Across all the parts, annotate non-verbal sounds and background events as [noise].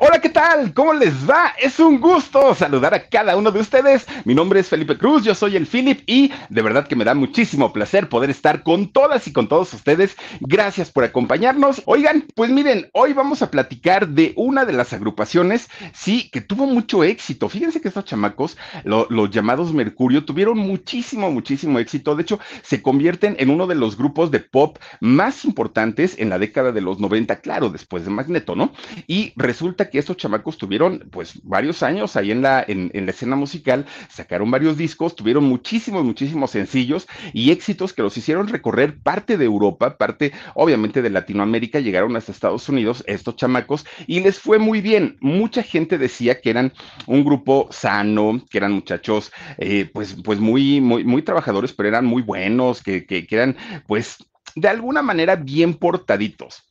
Hola, ¿qué tal? ¿Cómo les va? Es un gusto saludar a cada uno de ustedes. Mi nombre es Felipe Cruz, yo soy el Philip y de verdad que me da muchísimo placer poder estar con todas y con todos ustedes. Gracias por acompañarnos. Oigan, pues miren, hoy vamos a platicar de una de las agrupaciones, sí, que tuvo mucho éxito. Fíjense que estos chamacos, los llamados Mercurio, tuvieron muchísimo, muchísimo éxito. De hecho, se convierten en uno de los grupos de pop más importantes en la década de los 90, claro, después de Magneto, ¿no? Y resulta que estos chamacos tuvieron pues varios años ahí en la, en, la escena musical, sacaron varios discos, tuvieron muchísimos, muchísimos sencillos y éxitos que los hicieron recorrer parte de Europa, parte obviamente de Latinoamérica, llegaron hasta Estados Unidos estos chamacos y les fue muy bien. Mucha gente decía que eran un grupo sano, que eran muchachos eh, pues, pues muy, muy, muy trabajadores, pero eran muy buenos, que, que, que eran pues de alguna manera bien portaditos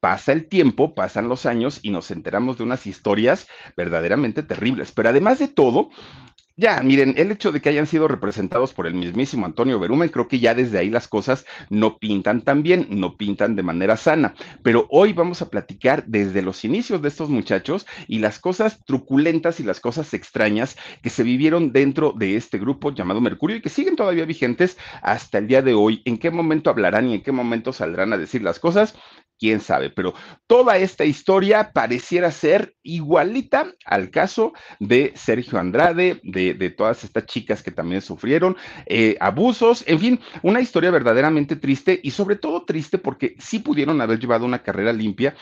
pasa el tiempo, pasan los años y nos enteramos de unas historias verdaderamente terribles. Pero además de todo, ya, miren, el hecho de que hayan sido representados por el mismísimo Antonio Berumen, creo que ya desde ahí las cosas no pintan tan bien, no pintan de manera sana. Pero hoy vamos a platicar desde los inicios de estos muchachos y las cosas truculentas y las cosas extrañas que se vivieron dentro de este grupo llamado Mercurio y que siguen todavía vigentes hasta el día de hoy. ¿En qué momento hablarán y en qué momento saldrán a decir las cosas? quién sabe, pero toda esta historia pareciera ser igualita al caso de Sergio Andrade, de, todas estas chicas que también sufrieron eh, abusos, en fin, una historia verdaderamente triste y sobre todo triste porque sí pudieron haber llevado una carrera limpia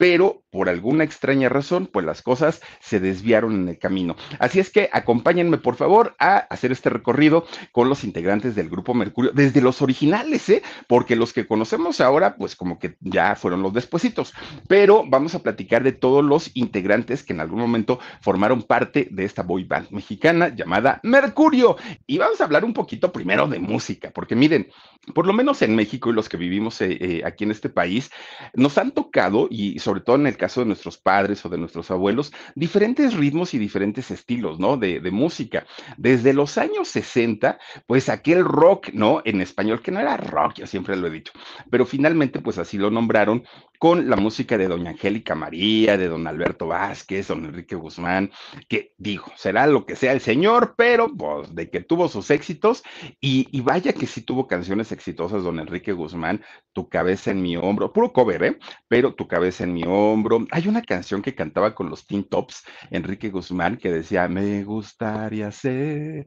pero por alguna extraña razón, pues las cosas se desviaron en el camino. Así es que acompáñenme, por favor, a hacer este recorrido con los integrantes del Grupo Mercurio, desde los originales, ¿eh? Porque los que conocemos ahora, pues como que ya fueron los despuesitos, pero vamos a platicar de todos los integrantes que en algún momento formaron parte de esta boy band mexicana llamada Mercurio. Y vamos a hablar un poquito primero de música, porque miren, por lo menos en México y los que vivimos eh, eh, aquí en este país, nos han tocado y sobre todo en el caso de nuestros padres o de nuestros abuelos, diferentes ritmos y diferentes estilos, ¿no? De, de música. Desde los años 60, pues aquel rock, ¿no? En español, que no era rock, ya siempre lo he dicho, pero finalmente, pues así lo nombraron con la música de doña Angélica María, de don Alberto Vázquez, don Enrique Guzmán, que dijo, será lo que sea el señor, pero pues de que tuvo sus éxitos y, vaya que sí tuvo canciones exitosas, don Enrique Guzmán, Tu cabeza en mi hombro, puro cover, ¿eh? Pero Tu cabeza en mi hombro. Hay una canción que cantaba con los Teen Tops, Enrique Guzmán, que decía, me gustaría ser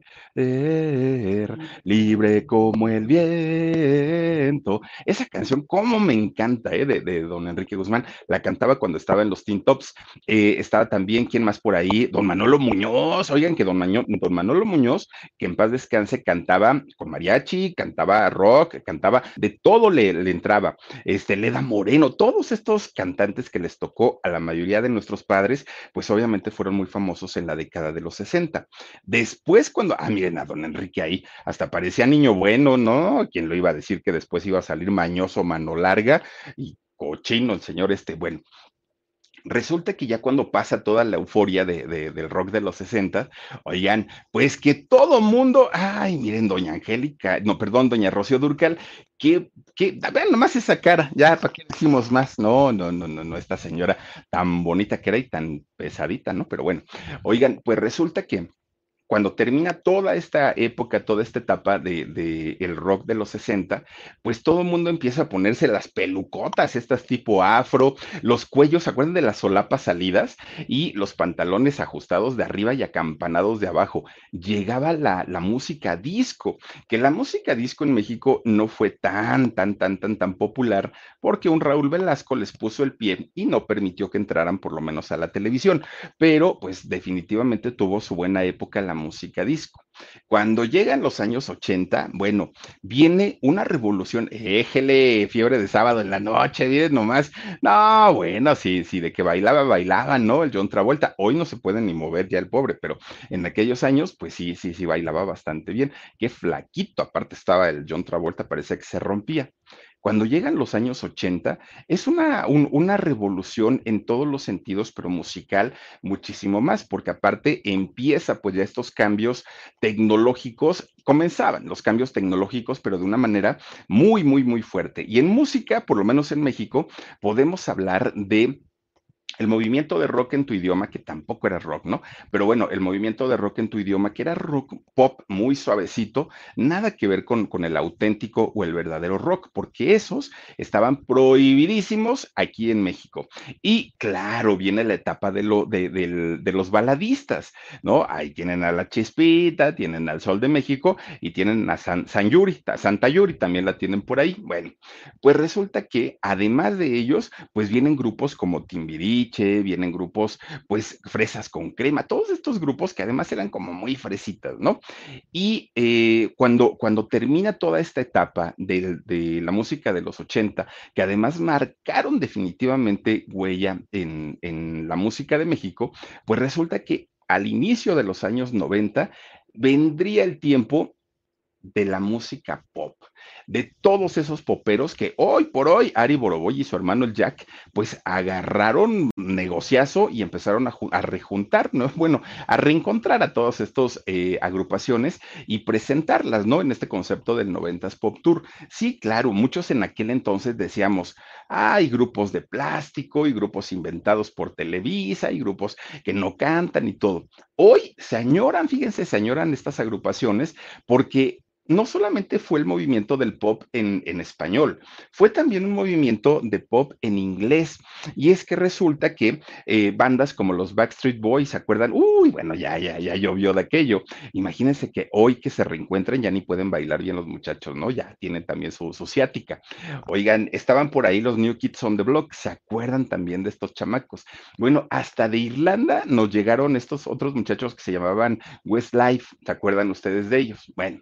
libre como el viento. Esa canción, cómo me encanta, ¿eh? De, don Enrique Guzmán, la cantaba cuando estaba en los Teen Tops. Eh, estaba también, ¿quién más por ahí? Don Manolo Muñoz, oigan que don, don Manolo Muñoz, que en paz descanse, cantaba con mariachi, cantaba rock, cantaba, de todo le, le entraba. Este, Leda Moreno, todos estos cantantes que les tocó a la mayoría de nuestros padres, pues obviamente fueron muy famosos en la década de los 60. Después, cuando, ah, miren a don Enrique ahí, hasta parecía niño bueno, ¿no? ¿Quién lo iba a decir que después iba a salir mañoso, mano larga y cochino el señor este? Bueno, Resulta que ya cuando pasa toda la euforia de, del rock de los 60, oigan, pues que todo mundo, ay, miren, doña Angélica, no, perdón, doña Rocío Durcal, que, que, vean nomás esa cara, ya, ¿para qué decimos más? No, no, no, no, no, esta señora tan bonita que era y tan pesadita, ¿no? Pero bueno, oigan, pues resulta que cuando termina toda esta época, toda esta etapa de, de, el rock de los 60, pues todo el mundo empieza a ponerse las pelucotas, estas tipo afro, los cuellos, ¿se acuerdan de las solapas salidas? Y los pantalones ajustados de arriba y acampanados de abajo. Llegaba la, la música disco, que la música disco en México no fue tan, tan, tan, tan, tan popular porque un Raúl Velasco les puso el pie y no permitió que entraran por lo menos a la televisión, pero pues definitivamente tuvo su buena época la música disco. Cuando llegan los años 80, bueno, viene una revolución, éjele, fiebre de sábado en la noche, ¿vienes nomás? No, bueno, sí, sí, de que bailaba, bailaba, ¿no? El John Travolta, hoy no se puede ni mover ya el pobre, pero en aquellos años, pues sí, sí, sí, bailaba bastante bien. Qué flaquito, aparte estaba el John Travolta, parece que se rompía cuando llegan los años 80, es una, un, una revolución en todos los sentidos, pero musical muchísimo más, porque aparte empieza pues ya estos cambios tecnológicos, comenzaban los cambios tecnológicos, pero de una manera muy, muy, muy fuerte. Y en música, por lo menos en México, podemos hablar de el movimiento de rock en tu idioma, que tampoco era rock, ¿no? Pero bueno, el movimiento de rock en tu idioma, que era rock pop muy suavecito, nada que ver con, con el auténtico o el verdadero rock, porque esos estaban prohibidísimos aquí en México. Y claro, viene la etapa de, lo, de, de, de los baladistas, ¿no? Ahí tienen a la Chispita, tienen al Sol de México y tienen a San, San Yuri, a Santa Yuri, también la tienen por ahí. Bueno, pues resulta que además de ellos, pues vienen grupos como Timbiri, vienen grupos, pues, fresas con crema, todos estos grupos que además eran como muy fresitas, ¿no? Y eh, cuando, cuando termina toda esta etapa de, de, la música de los 80, que además marcaron definitivamente huella en, en la música de México, pues resulta que al inicio de los años 90 vendría el tiempo de la música pop de todos esos poperos que hoy por hoy Ari Boroboy y su hermano el Jack, pues agarraron negociazo y empezaron a, a rejuntar, ¿no? [laughs] Bueno, a reencontrar a todas estas eh, agrupaciones y presentarlas, ¿no? En este concepto del 90s Pop Tour. Sí, claro, muchos en aquel entonces decíamos, hay grupos de plástico y grupos inventados por Televisa y grupos que no cantan y todo. Hoy se añoran, fíjense, se añoran estas agrupaciones porque no solamente fue el movimiento del pop en, español, fue también un movimiento de pop en inglés. Y es que resulta que eh, bandas como los Backstreet Boys, ¿se acuerdan? Uy, bueno, ya, ya, ya llovió de aquello. Imagínense que hoy que se reencuentran ya ni pueden bailar bien los muchachos, ¿no? Ya tienen también su, su ciática. Oigan, estaban por ahí los New Kids on the Block, ¿se acuerdan también de estos chamacos? Bueno, hasta de Irlanda nos llegaron estos otros muchachos que se llamaban Westlife, ¿se acuerdan ustedes de ellos? Bueno,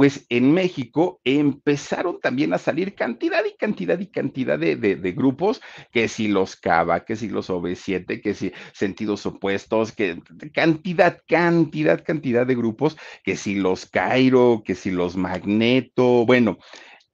pues en México empezaron también a salir cantidad y cantidad y cantidad de, de, grupos, que si los Cava, que si los OV7, que si sentidos opuestos, que cantidad, cantidad, cantidad de grupos, que si los Cairo, que si los Magneto, bueno,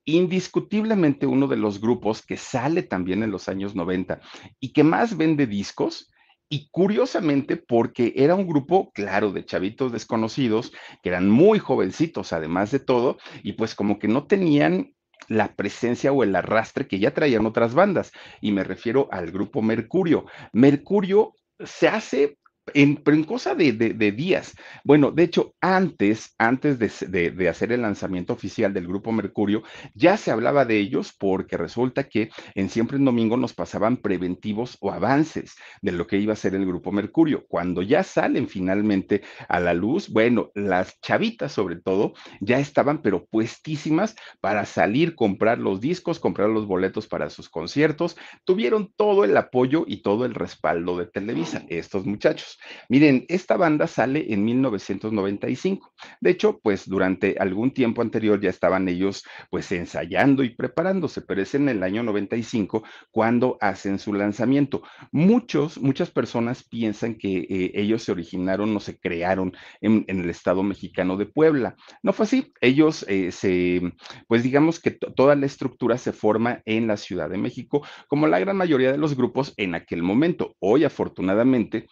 indiscutiblemente uno de los grupos que sale también en los años 90 y que más vende discos y curiosamente, porque era un grupo, claro, de chavitos desconocidos, que eran muy jovencitos, además de todo, y pues como que no tenían la presencia o el arrastre que ya traían otras bandas. Y me refiero al grupo Mercurio. Mercurio se hace en, pero en cosa de, de, de, días. Bueno, de hecho, antes, antes de, de, hacer el lanzamiento oficial del Grupo Mercurio, ya se hablaba de ellos porque resulta que en Siempre en Domingo nos pasaban preventivos o avances de lo que iba a ser el Grupo Mercurio. Cuando ya salen finalmente a la luz, bueno, las chavitas sobre todo ya estaban pero puestísimas para salir, comprar los discos, comprar los boletos para sus conciertos. Tuvieron todo el apoyo y todo el respaldo de Televisa, estos muchachos. Miren, esta banda sale en 1995. De hecho, pues durante algún tiempo anterior ya estaban ellos pues ensayando y preparándose, pero es en el año 95 cuando hacen su lanzamiento. Muchos, muchas personas piensan que eh, ellos se originaron o se crearon en, el estado mexicano de Puebla. No fue así. Ellos eh, se, pues digamos que toda la estructura se forma en la Ciudad de México, como la gran mayoría de los grupos en aquel momento. Hoy, afortunadamente,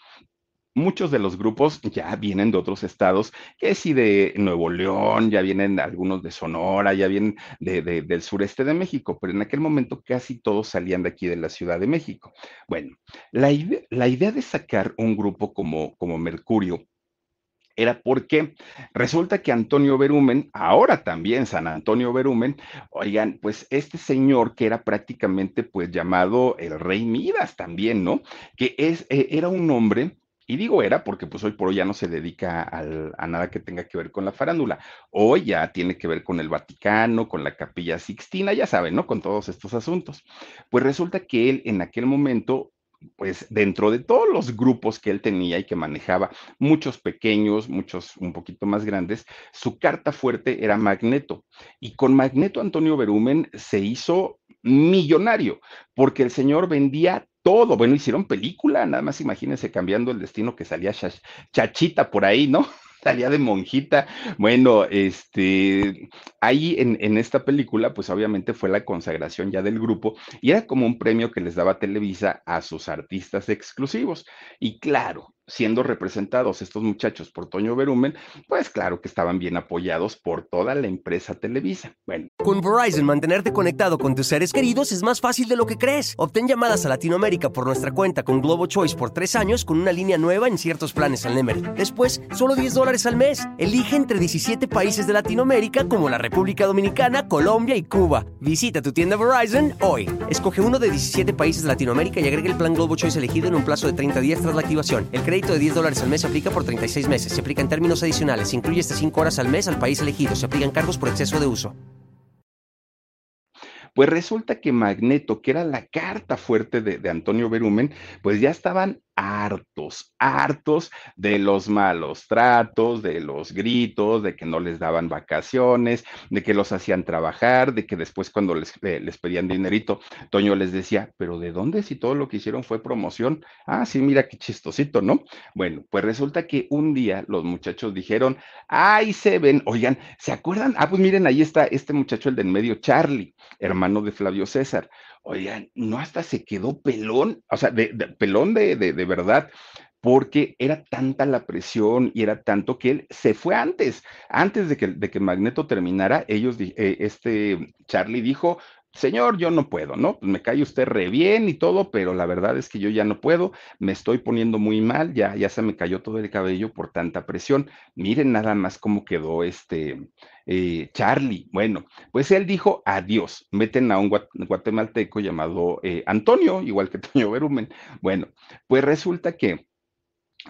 muchos de los grupos ya vienen de otros estados, que si de Nuevo León, ya vienen algunos de Sonora, ya vienen de, de, del sureste de México, pero en aquel momento casi todos salían de aquí de la Ciudad de México. Bueno, la la idea de sacar un grupo como, como Mercurio, era porque resulta que Antonio Berumen, ahora también San Antonio Berumen, oigan, pues este señor que era prácticamente pues llamado el rey Midas también, ¿no? Que es, eh, era un hombre y digo era porque pues hoy por hoy ya no se dedica a nada que tenga que ver con la farándula. Hoy ya tiene que ver con el Vaticano, con la Capilla Sixtina, ya saben, ¿no? Con todos estos asuntos. Pues resulta que él en aquel momento pues dentro de todos los grupos que él tenía y que manejaba, muchos pequeños, muchos un poquito más grandes, su carta fuerte era Magneto. Y con Magneto Antonio Berumen se hizo millonario, porque el señor vendía todo. Bueno, hicieron película, nada más imagínense cambiando el destino que salía Chachita por ahí, ¿no? [laughs] salía de monjita. Bueno, este, ahí en, en, esta película, pues obviamente fue la consagración ya del grupo y era como un premio que les daba Televisa a sus artistas exclusivos. Y claro, siendo representados estos muchachos por Toño Berumen, pues claro que estaban bien apoyados por toda la empresa Televisa. Bueno. Con Verizon, mantenerte conectado con tus seres queridos es más fácil de lo que crees. Obtén llamadas a Latinoamérica por nuestra cuenta con Globo Choice por tres años con una línea nueva en ciertos planes al Nemer. Después, solo 10 dólares al mes. Elige entre 17 países de Latinoamérica como la República Dominicana, Colombia y Cuba. Visita tu tienda Verizon hoy. Escoge uno de 17 países de Latinoamérica y agrega el plan Globo Choice elegido en un plazo de 30 días tras la activación. El crédito de 10 dólares al mes se aplica por 36 meses. Se aplica en términos adicionales. Se incluye hasta 5 horas al mes al país elegido. Se aplican cargos por exceso de uso. Pues resulta que Magneto, que era la carta fuerte de, de Antonio Berumen, pues ya estaban hartos, hartos de los malos tratos, de los gritos, de que no les daban vacaciones, de que los hacían trabajar, de que después cuando les, eh, les pedían dinerito, Toño les decía, pero ¿de dónde si todo lo que hicieron fue promoción? Ah, sí, mira qué chistosito, ¿no? Bueno, pues resulta que un día los muchachos dijeron, ay, se ven, oigan, ¿se acuerdan? Ah, pues miren, ahí está este muchacho, el del medio, Charlie, hermano de Flavio César. Oigan, no hasta se quedó pelón, o sea, de, pelón de, de, de verdad, porque era tanta la presión y era tanto que él se fue antes, antes de que, que Magneto terminara, ellos, eh, este Charlie dijo, señor, yo no puedo, ¿no? Pues me cae usted re bien y todo, pero la verdad es que yo ya no puedo, me estoy poniendo muy mal, ya, ya se me cayó todo el cabello por tanta presión. Miren nada más cómo quedó este eh, Charlie. Bueno, pues él dijo adiós, meten a un guatemalteco llamado eh, Antonio, igual que [laughs] Toño Berumen. Bueno, pues resulta que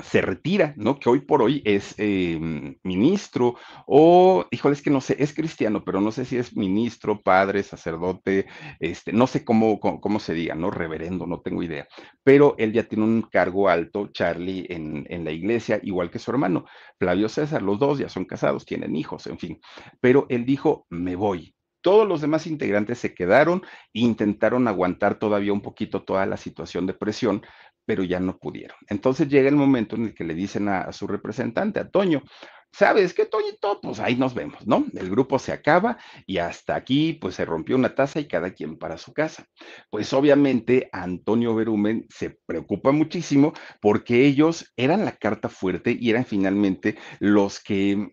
se retira, ¿no? Que hoy por hoy es eh, ministro o, híjole, es que no sé, es cristiano, pero no sé si es ministro, padre, sacerdote, este, no sé cómo, cómo, se diga, ¿no? Reverendo, no tengo idea. Pero él ya tiene un cargo alto, Charlie, en, en la iglesia, igual que su hermano, Flavio César, los dos ya son casados, tienen hijos, en fin. Pero él dijo, me voy, todos los demás integrantes se quedaron e intentaron aguantar todavía un poquito toda la situación de presión, pero ya no pudieron. Entonces llega el momento en el que le dicen a, su representante, a Toño, ¿sabes qué, Toñito? Pues ahí nos vemos, ¿no? El grupo se acaba y hasta aquí, pues se rompió una taza y cada quien para su casa. Pues obviamente Antonio Berumen se preocupa muchísimo porque ellos eran la carta fuerte y eran finalmente los que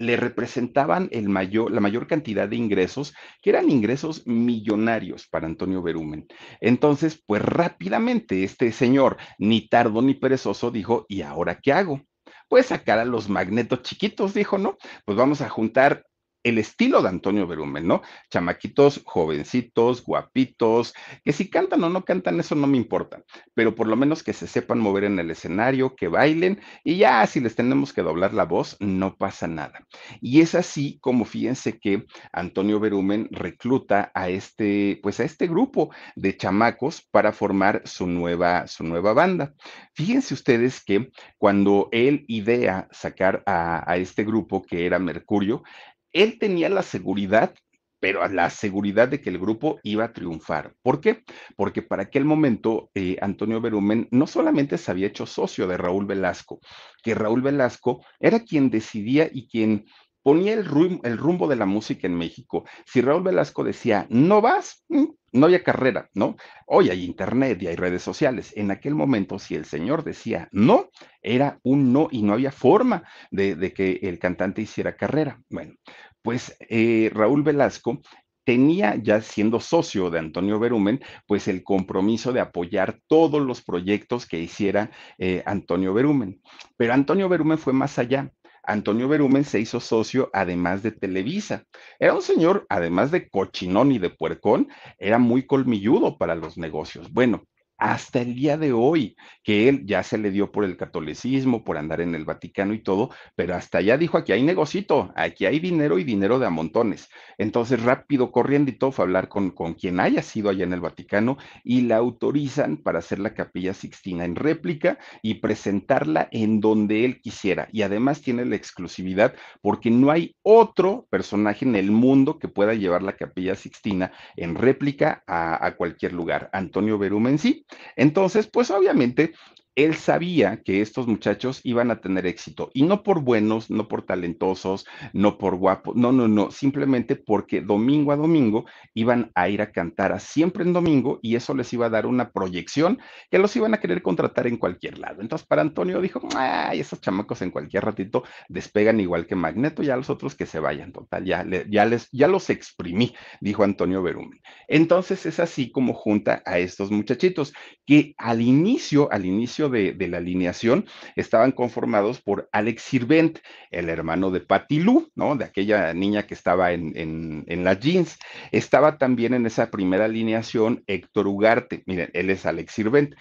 le representaban el mayor, la mayor cantidad de ingresos, que eran ingresos millonarios para Antonio Berumen. Entonces, pues rápidamente este señor, ni tardo ni perezoso, dijo, ¿y ahora qué hago? Pues sacar a los magnetos chiquitos, dijo, ¿no? Pues vamos a juntar el estilo de Antonio Berumen, ¿no? Chamaquitos, jovencitos, guapitos, que si cantan o no cantan, eso no me importa, pero por lo menos que se sepan mover en el escenario, que bailen y ya si les tenemos que doblar la voz, no pasa nada. Y es así como fíjense que Antonio Berumen recluta a este, pues a este grupo de chamacos para formar su nueva, su nueva banda. Fíjense ustedes que cuando él idea sacar a, a este grupo que era Mercurio, él tenía la seguridad pero la seguridad de que el grupo iba a triunfar. ¿Por qué? Porque para aquel momento eh, Antonio Berumen no solamente se había hecho socio de Raúl Velasco, que Raúl Velasco era quien decidía y quien ponía el, el rumbo de la música en México. Si Raúl Velasco decía, no vas, mm, no había carrera, ¿no? Hoy hay internet y hay redes sociales. En aquel momento, si el señor decía no, era un no y no había forma de, que el cantante hiciera carrera. Bueno, pues eh, Raúl Velasco tenía ya siendo socio de Antonio Berumen, pues el compromiso de apoyar todos los proyectos que hiciera eh, Antonio Berumen. Pero Antonio Berumen fue más allá Antonio Berumen se hizo socio además de Televisa. Era un señor, además de cochinón y de puercón, era muy colmilludo para los negocios. Bueno, hasta el día de hoy, que él ya se le dio por el catolicismo, por andar en el Vaticano y todo, pero hasta allá dijo, aquí hay negocito, aquí hay dinero y dinero de a montones. Entonces, rápido, corriendo y todo, fue a hablar con, con quien haya sido allá en el Vaticano y la autorizan para hacer la capilla Sixtina en réplica y presentarla en donde él quisiera. Y además tiene la exclusividad porque no hay otro personaje en el mundo que pueda llevar la capilla Sixtina en réplica a, a cualquier lugar. Antonio Berumen sí, entonces, pues obviamente él sabía que estos muchachos iban a tener éxito y no por buenos, no por talentosos, no por guapos, no, no, no, simplemente porque domingo a domingo iban a ir a cantar a siempre en domingo y eso les iba a dar una proyección que los iban a querer contratar en cualquier lado. Entonces, para Antonio dijo, ay, esos chamacos en cualquier ratito despegan igual que Magneto, ya los otros que se vayan, total, ya, ya, les, ya los exprimí, dijo Antonio Berumen. Entonces es así como junta a estos muchachitos que al inicio, al inicio de, la alineación estaban conformados por Alex Sirvent, el hermano de Patty ¿no? De aquella niña que estaba en, en, en las jeans. Estaba también en esa primera alineación Héctor Ugarte, miren, él es Alex Sirvent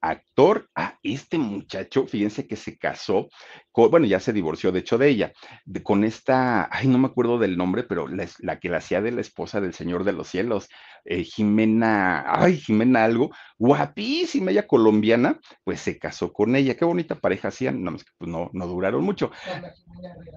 actor. Ah, este muchacho, fíjense que se casó, bueno, ya se divorció, de hecho, de ella, con esta, ay, no me acuerdo del nombre, pero la, que la hacía de la esposa del Señor de los Cielos, eh, Jimena, ay, Jimena algo, guapísima, ella colombiana, pues se casó con ella. Qué bonita pareja hacían, no, pues no, no duraron mucho.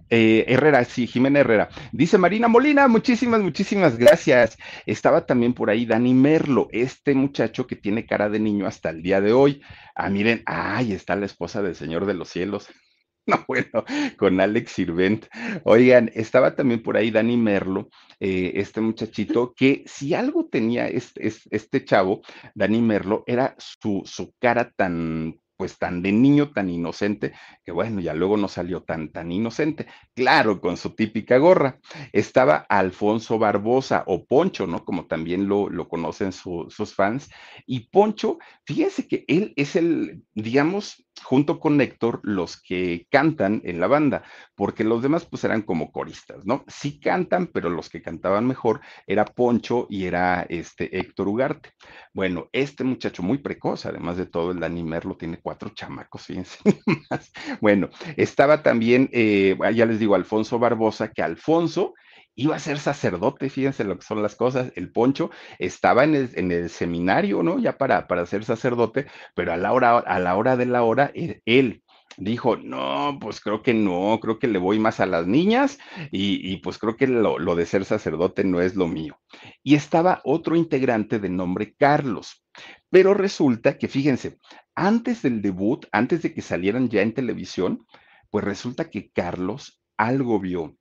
Eh, Herrera, sí, Jimena Herrera. Dice Marina Molina, muchísimas, muchísimas gracias. Estaba también por ahí Dani Merlo, este muchacho que tiene cara de niño hasta el día de hoy. Ah, miren, ay, está la esposa del Señor de los Cielos. [laughs] No, bueno, con Alex Sirvent. Oigan, estaba también por ahí Dani Merlo, eh, este muchachito, que si algo tenía este, este chavo, Dani Merlo, era su, su cara tan, pues tan de niño, tan inocente, que bueno, ya luego no salió tan, tan inocente. Claro, con su típica gorra. Estaba Alfonso Barbosa o Poncho, ¿no? Como también lo, lo conocen sus fans. Y Poncho, fíjense que él es el, digamos, junto con Héctor, los que cantan en la banda, porque los demás pues eran como coristas, ¿no? Sí cantan, pero los que cantaban mejor era Poncho y era este Héctor Ugarte. Bueno, este muchacho muy precoz, además de todo, el Dani Merlo tiene cuatro chamacos, fíjense [laughs] más. Bueno, estaba también, eh, ya les digo, Alfonso Barbosa, que Alfonso iba a ser sacerdote, fíjense lo que son las cosas, el Poncho estaba en el, seminario, ¿no? Ya para, para ser sacerdote, pero a la hora, a la hora de la hora, e, él, dijo, no, pues creo que no, creo que le voy más a las niñas y, pues creo que lo, lo, de ser sacerdote no es lo mío. Y estaba otro integrante de nombre Carlos, pero resulta que, fíjense, antes del debut, antes de que salieran ya en televisión, pues resulta que Carlos algo vio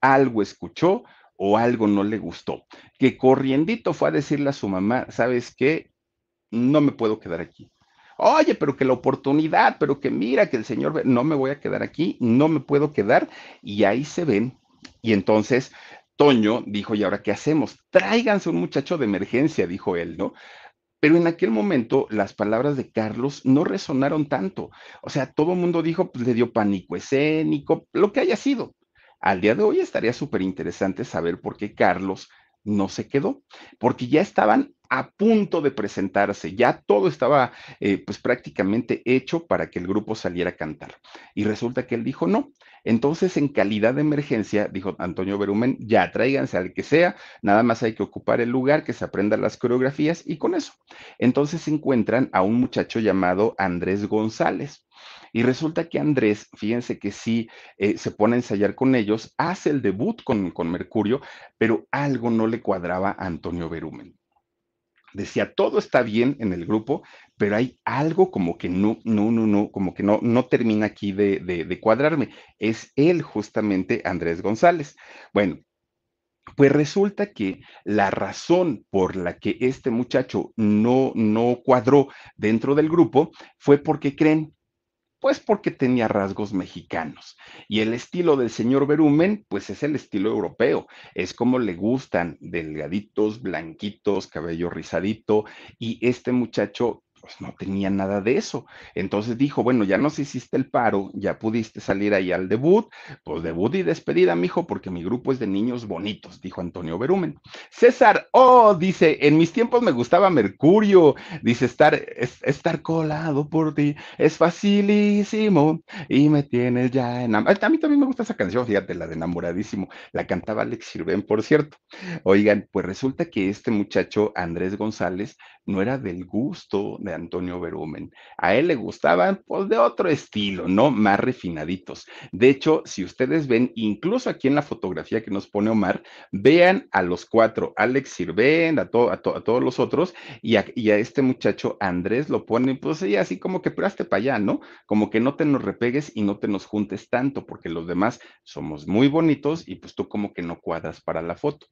algo escuchó o algo no le gustó, que corriendito fue a decirle a su mamá, ¿sabes qué? No me puedo quedar aquí. Oye, pero que la oportunidad, pero que mira que el Señor, no me voy a quedar aquí, no me puedo quedar. Y ahí se ven. Y entonces Toño dijo, ¿y ahora qué hacemos? Tráiganse un muchacho de emergencia, dijo él, ¿no? Pero en aquel momento las palabras de Carlos no resonaron tanto. O sea, todo el mundo dijo, pues le dio pánico escénico, lo que haya sido. Al día de hoy estaría súper interesante saber por qué Carlos no se quedó, porque ya estaban a punto de presentarse, ya todo estaba eh, pues prácticamente hecho para que el grupo saliera a cantar. Y resulta que él dijo no. Entonces, en calidad de emergencia, dijo Antonio Berumen, ya tráiganse al que sea, nada más hay que ocupar el lugar, que se aprendan las coreografías y con eso. Entonces encuentran a un muchacho llamado Andrés González. Y resulta que Andrés, fíjense que sí eh, se pone a ensayar con ellos, hace el debut con, con Mercurio, pero algo no le cuadraba a Antonio Berumen decía, todo está bien en el grupo, pero hay algo como que no, no, no, no, como que no, no termina aquí de, de, de cuadrarme. Es él justamente, Andrés González. Bueno, pues resulta que la razón por la que este muchacho no, no cuadró dentro del grupo fue porque creen pues porque tenía rasgos mexicanos. Y el estilo del señor Berumen, pues es el estilo europeo. Es como le gustan, delgaditos, blanquitos, cabello rizadito. Y este muchacho pues no tenía nada de eso. Entonces dijo, bueno, ya nos hiciste el paro, ya pudiste salir ahí al debut, pues debut y despedida, mijo, porque mi grupo es de niños bonitos, dijo Antonio Berumen. César, oh, dice, en mis tiempos me gustaba Mercurio, dice, estar, estar colado por ti es facilísimo y me tienes ya enamorado. A mí también me gusta esa canción, fíjate, la de enamoradísimo, la cantaba Alex Sirven, por cierto. Oigan, pues resulta que este muchacho, Andrés González, no era del gusto de Antonio Berumen. A él le gustaban, pues, de otro estilo, ¿no? Más refinaditos. De hecho, si ustedes ven, incluso aquí en la fotografía que nos pone Omar, vean a los cuatro, Alex Sirven, a, a, todos los otros, y a, este muchacho Andrés lo pone, pues, sí, así como que, pero para allá, ¿no? Como que no te nos repegues y no te nos juntes tanto, porque los demás somos muy bonitos y pues tú como que no cuadras para la foto.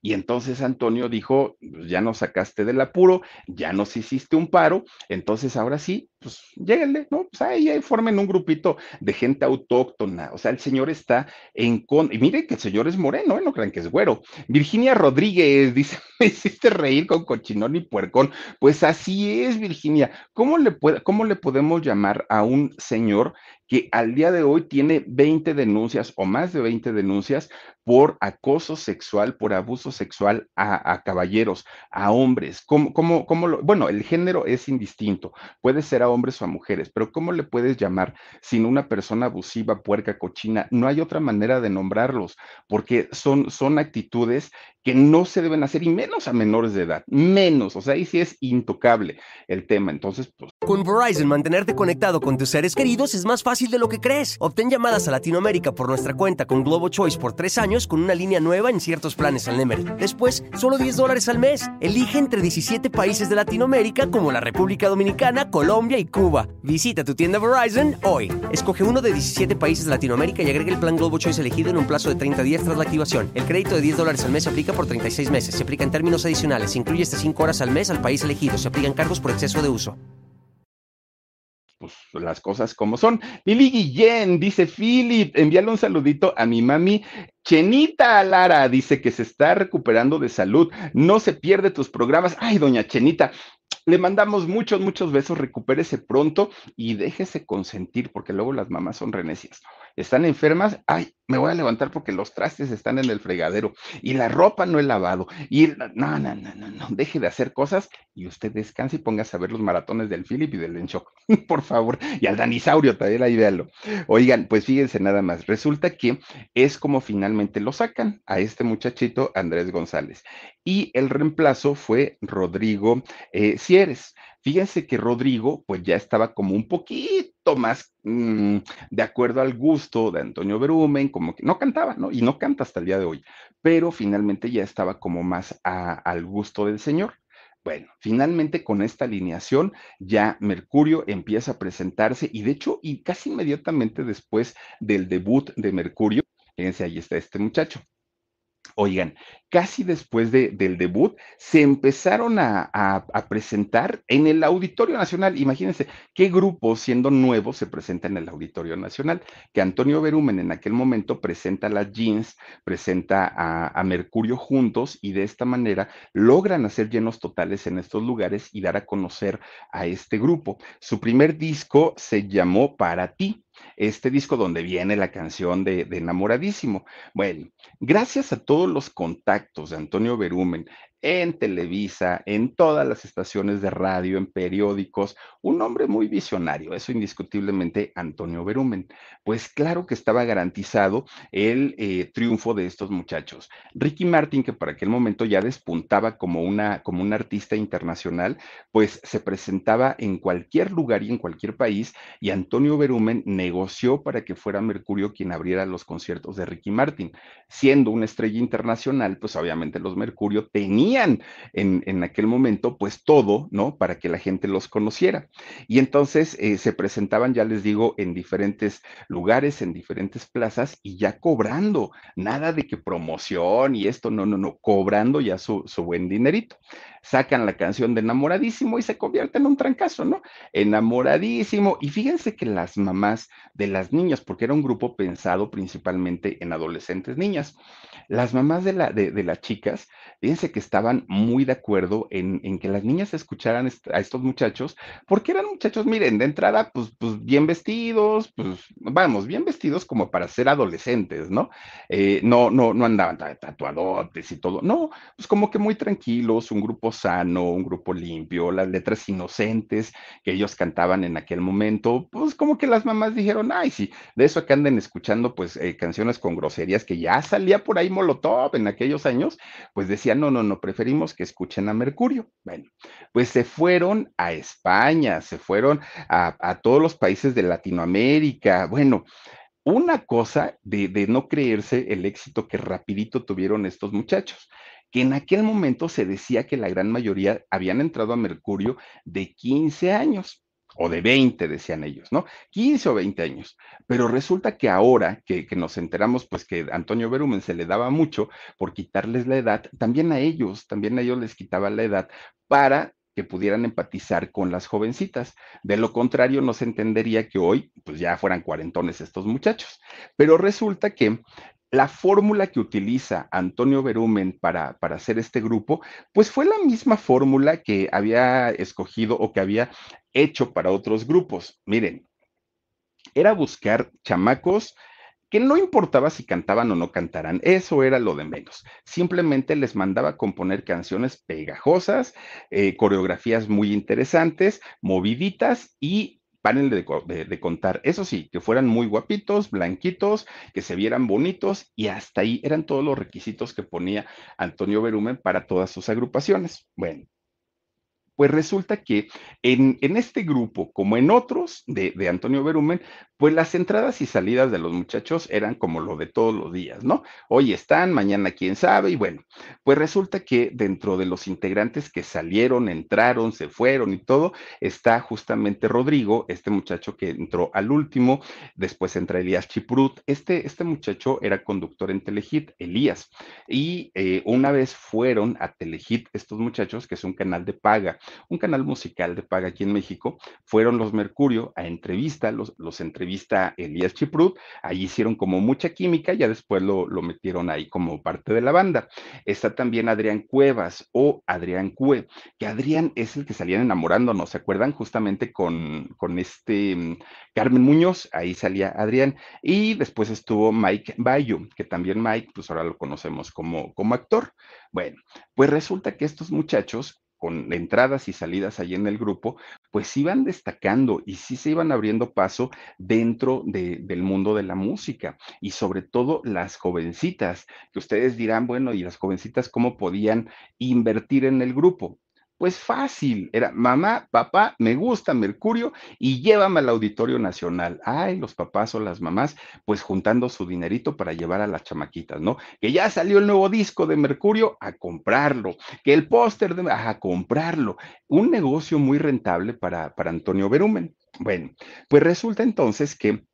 Y entonces Antonio dijo, pues, ya nos sacaste del apuro, ya nos hiciste un paro, entonces ahora sí, pues lléguenle, ¿no? Pues ahí, formen un grupito de gente autóctona. O sea, el señor está en con. Y miren que el señor es moreno, ¿eh? No crean que es güero. Virginia Rodríguez [laughs] dice: Me hiciste reír con cochinón y puercón. Pues así es, Virginia. ¿Cómo le, puede, cómo le podemos llamar a un señor que al día de hoy tiene 20 denuncias o más de 20 denuncias por acoso sexual, por abuso sexual a, caballeros, a hombres. ¿Cómo, cómo, cómo lo, bueno, el género es indistinto, puede ser a hombres o a mujeres, pero ¿cómo le puedes llamar sin una persona abusiva, puerca, cochina? No hay otra manera de nombrarlos, porque son, son actitudes que no se deben hacer y menos a menores de edad, menos, o sea, ahí sí es intocable el tema. Entonces, pues... Con Verizon, mantenerte conectado con tus seres queridos es más fácil de lo que crees. Obtén llamadas a Latinoamérica por nuestra cuenta con Globo Choice por tres años con una línea nueva en ciertos planes al Nemery. Después, solo 10 dólares al mes. Elige entre 17 países de Latinoamérica como la República Dominicana, Colombia y Cuba. Visita tu tienda Verizon hoy. Escoge uno de 17 países de Latinoamérica y agrega el plan Globo Choice elegido en un plazo de 30 días tras la activación. El crédito de 10 dólares al mes se aplica por 36 meses. Se aplica en términos adicionales. Se incluye hasta 5 horas al mes al país elegido. Se aplican cargos por exceso de uso pues las cosas como son. Lili Guillén, dice Philip, envíale un saludito a mi mami. Chenita Lara dice que se está recuperando de salud, no se pierde tus programas. Ay, doña Chenita, le mandamos muchos, muchos besos, recupérese pronto y déjese consentir, porque luego las mamás son renecias están enfermas, ay, me voy a levantar porque los trastes están en el fregadero y la ropa no he lavado. Y no, no, no, no, no, deje de hacer cosas y usted descanse y póngase a ver los maratones del Philip y del Enchoc, [laughs] por favor. Y al Danisaurio también ahí véalo. Oigan, pues fíjense nada más. Resulta que es como finalmente lo sacan a este muchachito Andrés González. Y el reemplazo fue Rodrigo eh, Cieres. Fíjense que Rodrigo, pues ya estaba como un poquito más mm, de acuerdo al gusto de Antonio Berumen, como que no cantaba, ¿no? Y no canta hasta el día de hoy, pero finalmente ya estaba como más al gusto del señor. Bueno, finalmente con esta alineación ya Mercurio empieza a presentarse y de hecho, y casi inmediatamente después del debut de Mercurio, fíjense, ahí está este muchacho. Oigan, casi después del debut, se empezaron a, presentar en el Auditorio Nacional. Imagínense qué grupo, siendo nuevo, se presenta en el Auditorio Nacional. Que Antonio Berumen en aquel momento presenta las jeans, presenta a Mercurio juntos y de esta manera logran hacer llenos totales en estos lugares y dar a conocer a este grupo. Su primer disco se llamó Para ti este disco donde viene la canción de, Enamoradísimo. Bueno, gracias a todos los contactos de Antonio Berumen, en Televisa, en todas las estaciones de radio, en periódicos, un hombre muy visionario, eso indiscutiblemente Antonio Berumen. Pues claro que estaba garantizado el eh, triunfo de estos muchachos. Ricky Martin, que para aquel momento ya despuntaba como una, como un artista internacional, pues se presentaba en cualquier lugar y en cualquier país y Antonio Berumen negoció para que fuera Mercurio quien abriera los conciertos de Ricky Martin. Siendo una estrella internacional, pues obviamente los Mercurio tenían en, aquel momento, pues todo, ¿no? Para que la gente los conociera. Y entonces eh, se presentaban, ya les digo, en diferentes lugares, en diferentes plazas y ya cobrando, nada de que promoción y esto, no, no, no, cobrando ya su, su buen dinerito sacan la canción de enamoradísimo y se convierte en un trancazo, ¿no? Enamoradísimo. Y fíjense que las mamás de las niñas, porque era un grupo pensado principalmente en adolescentes niñas, las mamás de, la, de, de las chicas, fíjense que estaban muy de acuerdo en, en que las niñas escucharan a estos muchachos, porque eran muchachos, miren, de entrada, pues, pues bien vestidos, pues vamos, bien vestidos como para ser adolescentes, ¿no? Eh, no, no, no andaban tatuadotes y todo, no, pues como que muy tranquilos, un grupo sano, un grupo limpio, las letras inocentes que ellos cantaban en aquel momento, pues como que las mamás dijeron, ay, sí, de eso que anden escuchando, pues eh, canciones con groserías que ya salía por ahí Molotov en aquellos años, pues decían, no, no, no, preferimos que escuchen a Mercurio. Bueno, pues se fueron a España, se fueron a, a todos los países de Latinoamérica. Bueno, una cosa de, de, no creerse el éxito que rapidito tuvieron estos muchachos, que en aquel momento se decía que la gran mayoría habían entrado a Mercurio de 15 años o de 20, decían ellos, ¿no? 15 o 20 años. Pero resulta que ahora que, nos enteramos, pues que Antonio Berumen se le daba mucho por quitarles la edad, también a ellos, también a ellos les quitaba la edad para que pudieran empatizar con las jovencitas. De lo contrario, no se entendería que hoy, pues ya fueran cuarentones estos muchachos. Pero resulta que la fórmula que utiliza Antonio Berumen para, para, hacer este grupo, pues fue la misma fórmula que había escogido o que había hecho para otros grupos. Miren, era buscar chamacos que no importaba si cantaban o no cantaran, eso era lo de menos. Simplemente les mandaba componer canciones pegajosas, eh, coreografías muy interesantes, moviditas y paren de, de, de, contar. Eso sí, que fueran muy guapitos, blanquitos, que se vieran bonitos y hasta ahí eran todos los requisitos que ponía Antonio Berumen para todas sus agrupaciones. Bueno, pues resulta que en, en, este grupo, como en otros de, de, Antonio Berumen, pues las entradas y salidas de los muchachos eran como lo de todos los días, ¿no? Hoy están, mañana quién sabe, y bueno, pues resulta que dentro de los integrantes que salieron, entraron, se fueron y todo, está justamente Rodrigo, este muchacho que entró al último, después entra Elías Chiprut, este, este muchacho era conductor en Telehit, Elías, y eh, una vez fueron a Telehit estos muchachos, que es un canal de paga, un canal musical de paga aquí en México, fueron los Mercurio a entrevista, los, los entrevista Elías Chiprut, ahí hicieron como mucha química, ya después lo, lo, metieron ahí como parte de la banda. Está también Adrián Cuevas o Adrián Cue, que Adrián es el que salían enamorándonos, ¿se acuerdan? Justamente con, con este um, Carmen Muñoz, ahí salía Adrián, y después estuvo Mike Bayo, que también Mike, pues ahora lo conocemos como, como actor. Bueno, pues resulta que estos muchachos con entradas y salidas allí en el grupo, pues iban destacando y sí se iban abriendo paso dentro de, del mundo de la música y sobre todo las jovencitas, que ustedes dirán, bueno, ¿y las jovencitas cómo podían invertir en el grupo? Pues fácil, era mamá, papá, me gusta Mercurio y llévame al Auditorio Nacional. Ay, los papás o las mamás, pues juntando su dinerito para llevar a las chamaquitas, ¿no? Que ya salió el nuevo disco de Mercurio, a comprarlo. Que el póster de, a comprarlo. Un negocio muy rentable para, para Antonio Berumen. Bueno, pues resulta entonces que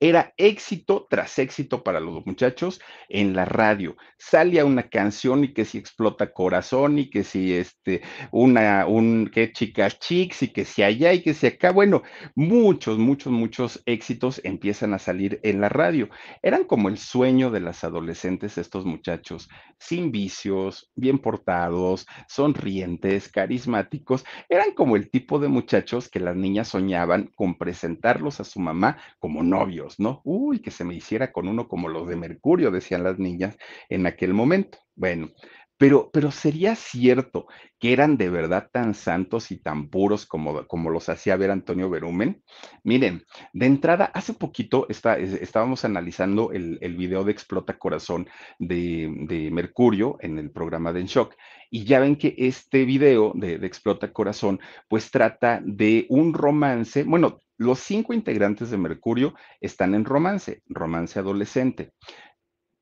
era éxito tras éxito para los muchachos en la radio. Salía una canción y que si explota corazón y que si este, una, un, que chicas chicks y que si allá y que si acá. Bueno, muchos, muchos, muchos éxitos empiezan a salir en la radio. Eran como el sueño de las adolescentes estos muchachos, sin vicios, bien portados, sonrientes, carismáticos. Eran como el tipo de muchachos que las niñas soñaban con presentarlos a su mamá como novios ¿no? Uy, que se me hiciera con uno como los de Mercurio, decían las niñas en aquel momento. Bueno, pero, pero sería cierto que eran de verdad tan santos y tan puros como, como los hacía ver Antonio Berumen. Miren, de entrada, hace poquito está, estábamos analizando el, el, video de Explota Corazón de, de, Mercurio en el programa de En Shock, y ya ven que este video de, de Explota Corazón, pues trata de un romance, bueno, los cinco integrantes de Mercurio están en romance, romance adolescente.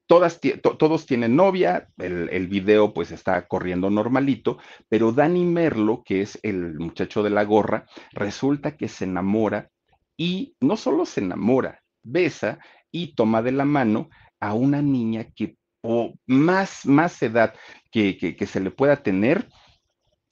Todas, to, todos tienen novia, el, video pues está corriendo normalito, pero Dani Merlo, que es el muchacho de la gorra, resulta que se enamora y no solo se enamora, besa y toma de la mano a una niña que o más, más edad que, que, que se le pueda tener,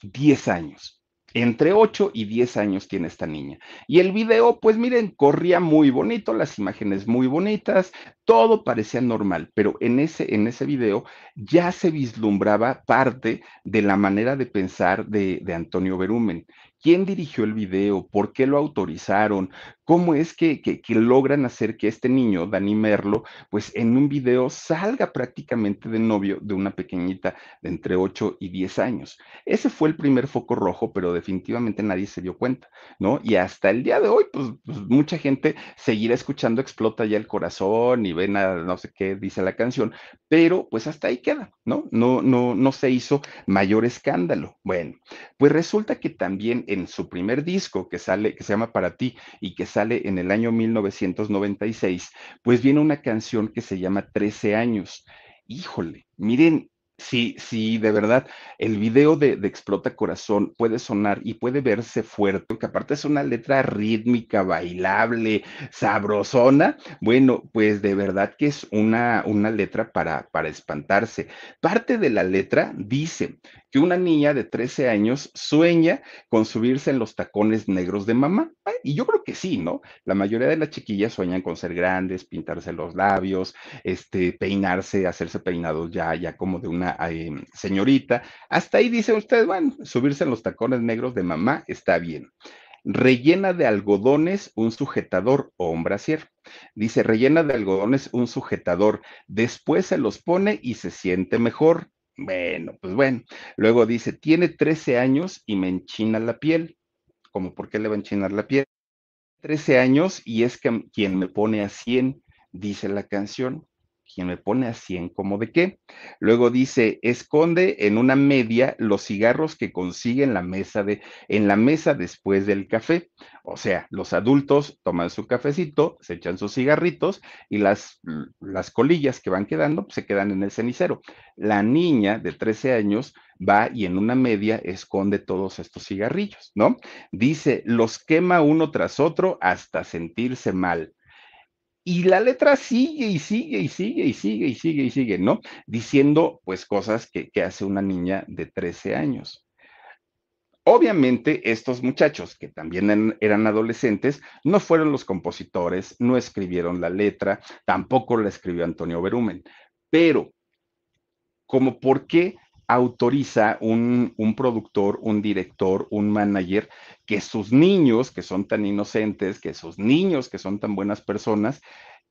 10 años Entre 8 y 10 años tiene esta niña. Y el video, pues miren, corría muy bonito, las imágenes muy bonitas, todo parecía normal, pero en ese, en ese video ya se vislumbraba parte de la manera de pensar de, de Antonio Berumen quién dirigió el video, por qué lo autorizaron, cómo es que, logran hacer que este niño, Dani Merlo, pues en un video salga prácticamente de novio de una pequeñita de entre 8 y 10 años. Ese fue el primer foco rojo, pero definitivamente nadie se dio cuenta, ¿no? Y hasta el día de hoy, pues, pues mucha gente seguirá escuchando Explota ya el corazón y ven a no sé qué dice la canción, pero pues hasta ahí queda, ¿no? No, no, no se hizo mayor escándalo. Bueno, pues resulta que también en su primer disco que sale, que se llama Para ti y que sale en el año 1996, pues viene una canción que se llama 13 años. Híjole, miren, Sí, sí, de verdad, el video de, Explota Corazón puede sonar y puede verse fuerte, que aparte es una letra rítmica, bailable, sabrosona. Bueno, pues de verdad que es una, una letra para, para espantarse. Parte de la letra dice que una niña de 13 años sueña con subirse en los tacones negros de mamá. Y yo creo que sí, ¿no? La mayoría de las chiquillas sueñan con ser grandes, pintarse los labios, este, peinarse, hacerse peinados ya, ya como de una señorita. Hasta ahí dice usted, bueno, subirse en los tacones negros de mamá está bien. Rellena de algodones un sujetador o un brasier. Dice, rellena de algodones un sujetador. Después se los pone y se siente mejor. Bueno, pues bueno. Luego dice, tiene 13 años y me enchina la piel. ¿Cómo por qué le va a enchinar la piel? 13 años y es que, quien me pone a 100, dice la canción quien me pone a 100, ¿como de qué? Luego dice, esconde en una media los cigarros que consigue en la mesa de, en la mesa después del café. O sea, los adultos toman su cafecito, se echan sus cigarritos y las, las colillas que van quedando pues, se quedan en el cenicero. La niña de 13 años va y en una media esconde todos estos cigarrillos, ¿no? Dice, los quema uno tras otro hasta sentirse mal. Y la letra sigue y sigue y sigue y sigue y sigue y sigue, ¿no? Diciendo pues cosas que, hace una niña de 13 años. Obviamente estos muchachos, que también eran adolescentes, no fueron los compositores, no escribieron la letra, tampoco la escribió Antonio Berumen, pero como por qué autoriza un, un, productor, un director, un manager, que sus niños, que son tan inocentes, que sus niños, que son tan buenas personas,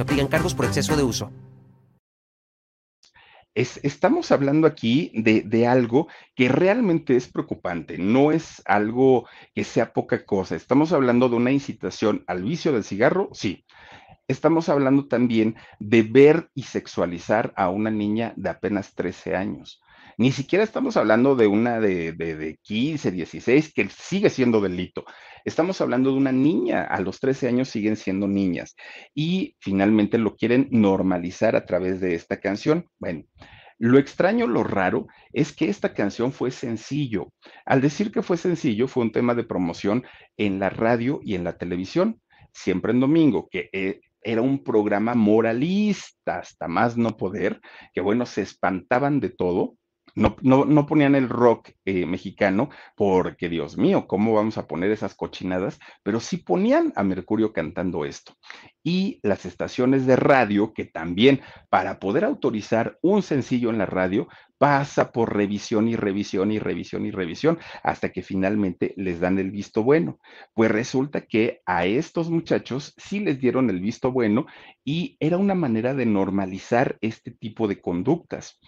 se aplican cargos por exceso de uso. estamos hablando aquí de, de, algo que realmente es preocupante, no es algo que sea poca cosa. Estamos hablando de una incitación al vicio del cigarro, sí. Estamos hablando también de ver y sexualizar a una niña de apenas 13 años. Ni siquiera estamos hablando de una de, de, 15, 16, que sigue siendo delito. Estamos hablando de una niña, a los 13 años siguen siendo niñas. Y finalmente lo quieren normalizar a través de esta canción. Bueno. Lo extraño, lo raro, es que esta canción fue sencillo. Al decir que fue sencillo, fue un tema de promoción en la radio y en la televisión, siempre en domingo, que eh, era un programa moralista, hasta más no poder, que bueno, se espantaban de todo no, no, ponían el rock eh, mexicano porque, Dios mío, ¿cómo vamos a poner esas cochinadas? Pero sí ponían a Mercurio cantando esto. Y las estaciones de radio, que también para poder autorizar un sencillo en la radio, pasa por revisión y revisión y revisión y revisión hasta que finalmente les dan el visto bueno. Pues resulta que a estos muchachos sí les dieron el visto bueno y era una manera de normalizar este tipo de conductas.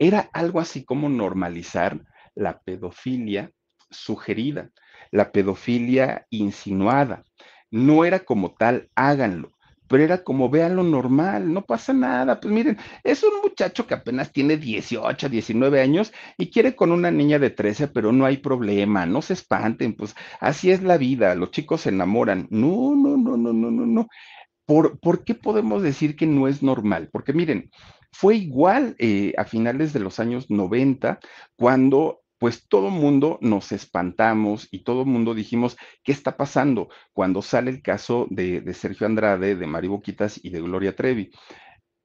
Era algo así como normalizar la pedofilia sugerida, la pedofilia insinuada. No era como tal, háganlo, pero era como vean lo normal, no pasa nada. Pues miren, es un muchacho que apenas tiene 18, 19 años y quiere con una niña de 13, pero no hay problema, no se espanten, pues así es la vida, los chicos se enamoran. No, no, no, no, no, no, no. ¿Por, ¿Por qué podemos decir que no es normal? Porque miren, fue igual eh, a finales de los años 90, cuando pues todo mundo nos espantamos y todo mundo dijimos, ¿qué está pasando? Cuando sale el caso de, de Sergio Andrade, de Mari Boquitas y de Gloria Trevi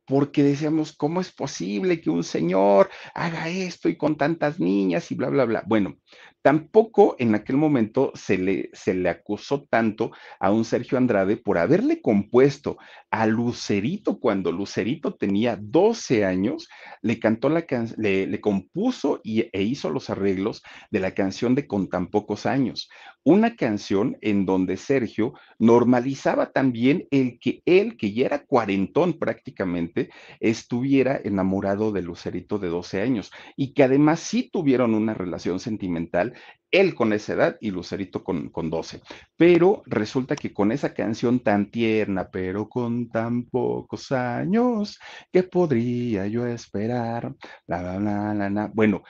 porque decíamos, ¿cómo es posible que un señor haga esto y con tantas niñas y bla, bla, bla? Bueno, tampoco en aquel momento se le, se le acusó tanto a un Sergio Andrade por haberle compuesto a Lucerito cuando Lucerito tenía 12 años, le cantó la canción, le, le, compuso y, e hizo los arreglos de la canción de Con tan pocos años, una canción en donde Sergio normalizaba también el que él, que ya era cuarentón prácticamente, estuviera enamorado de Lucerito de 12 años y que además sí tuvieron una relación sentimental él con esa edad y Lucerito con, con 12. Pero resulta que con esa canción tan tierna, pero con tan pocos años, ¿qué podría yo esperar? La, la, la. Bueno,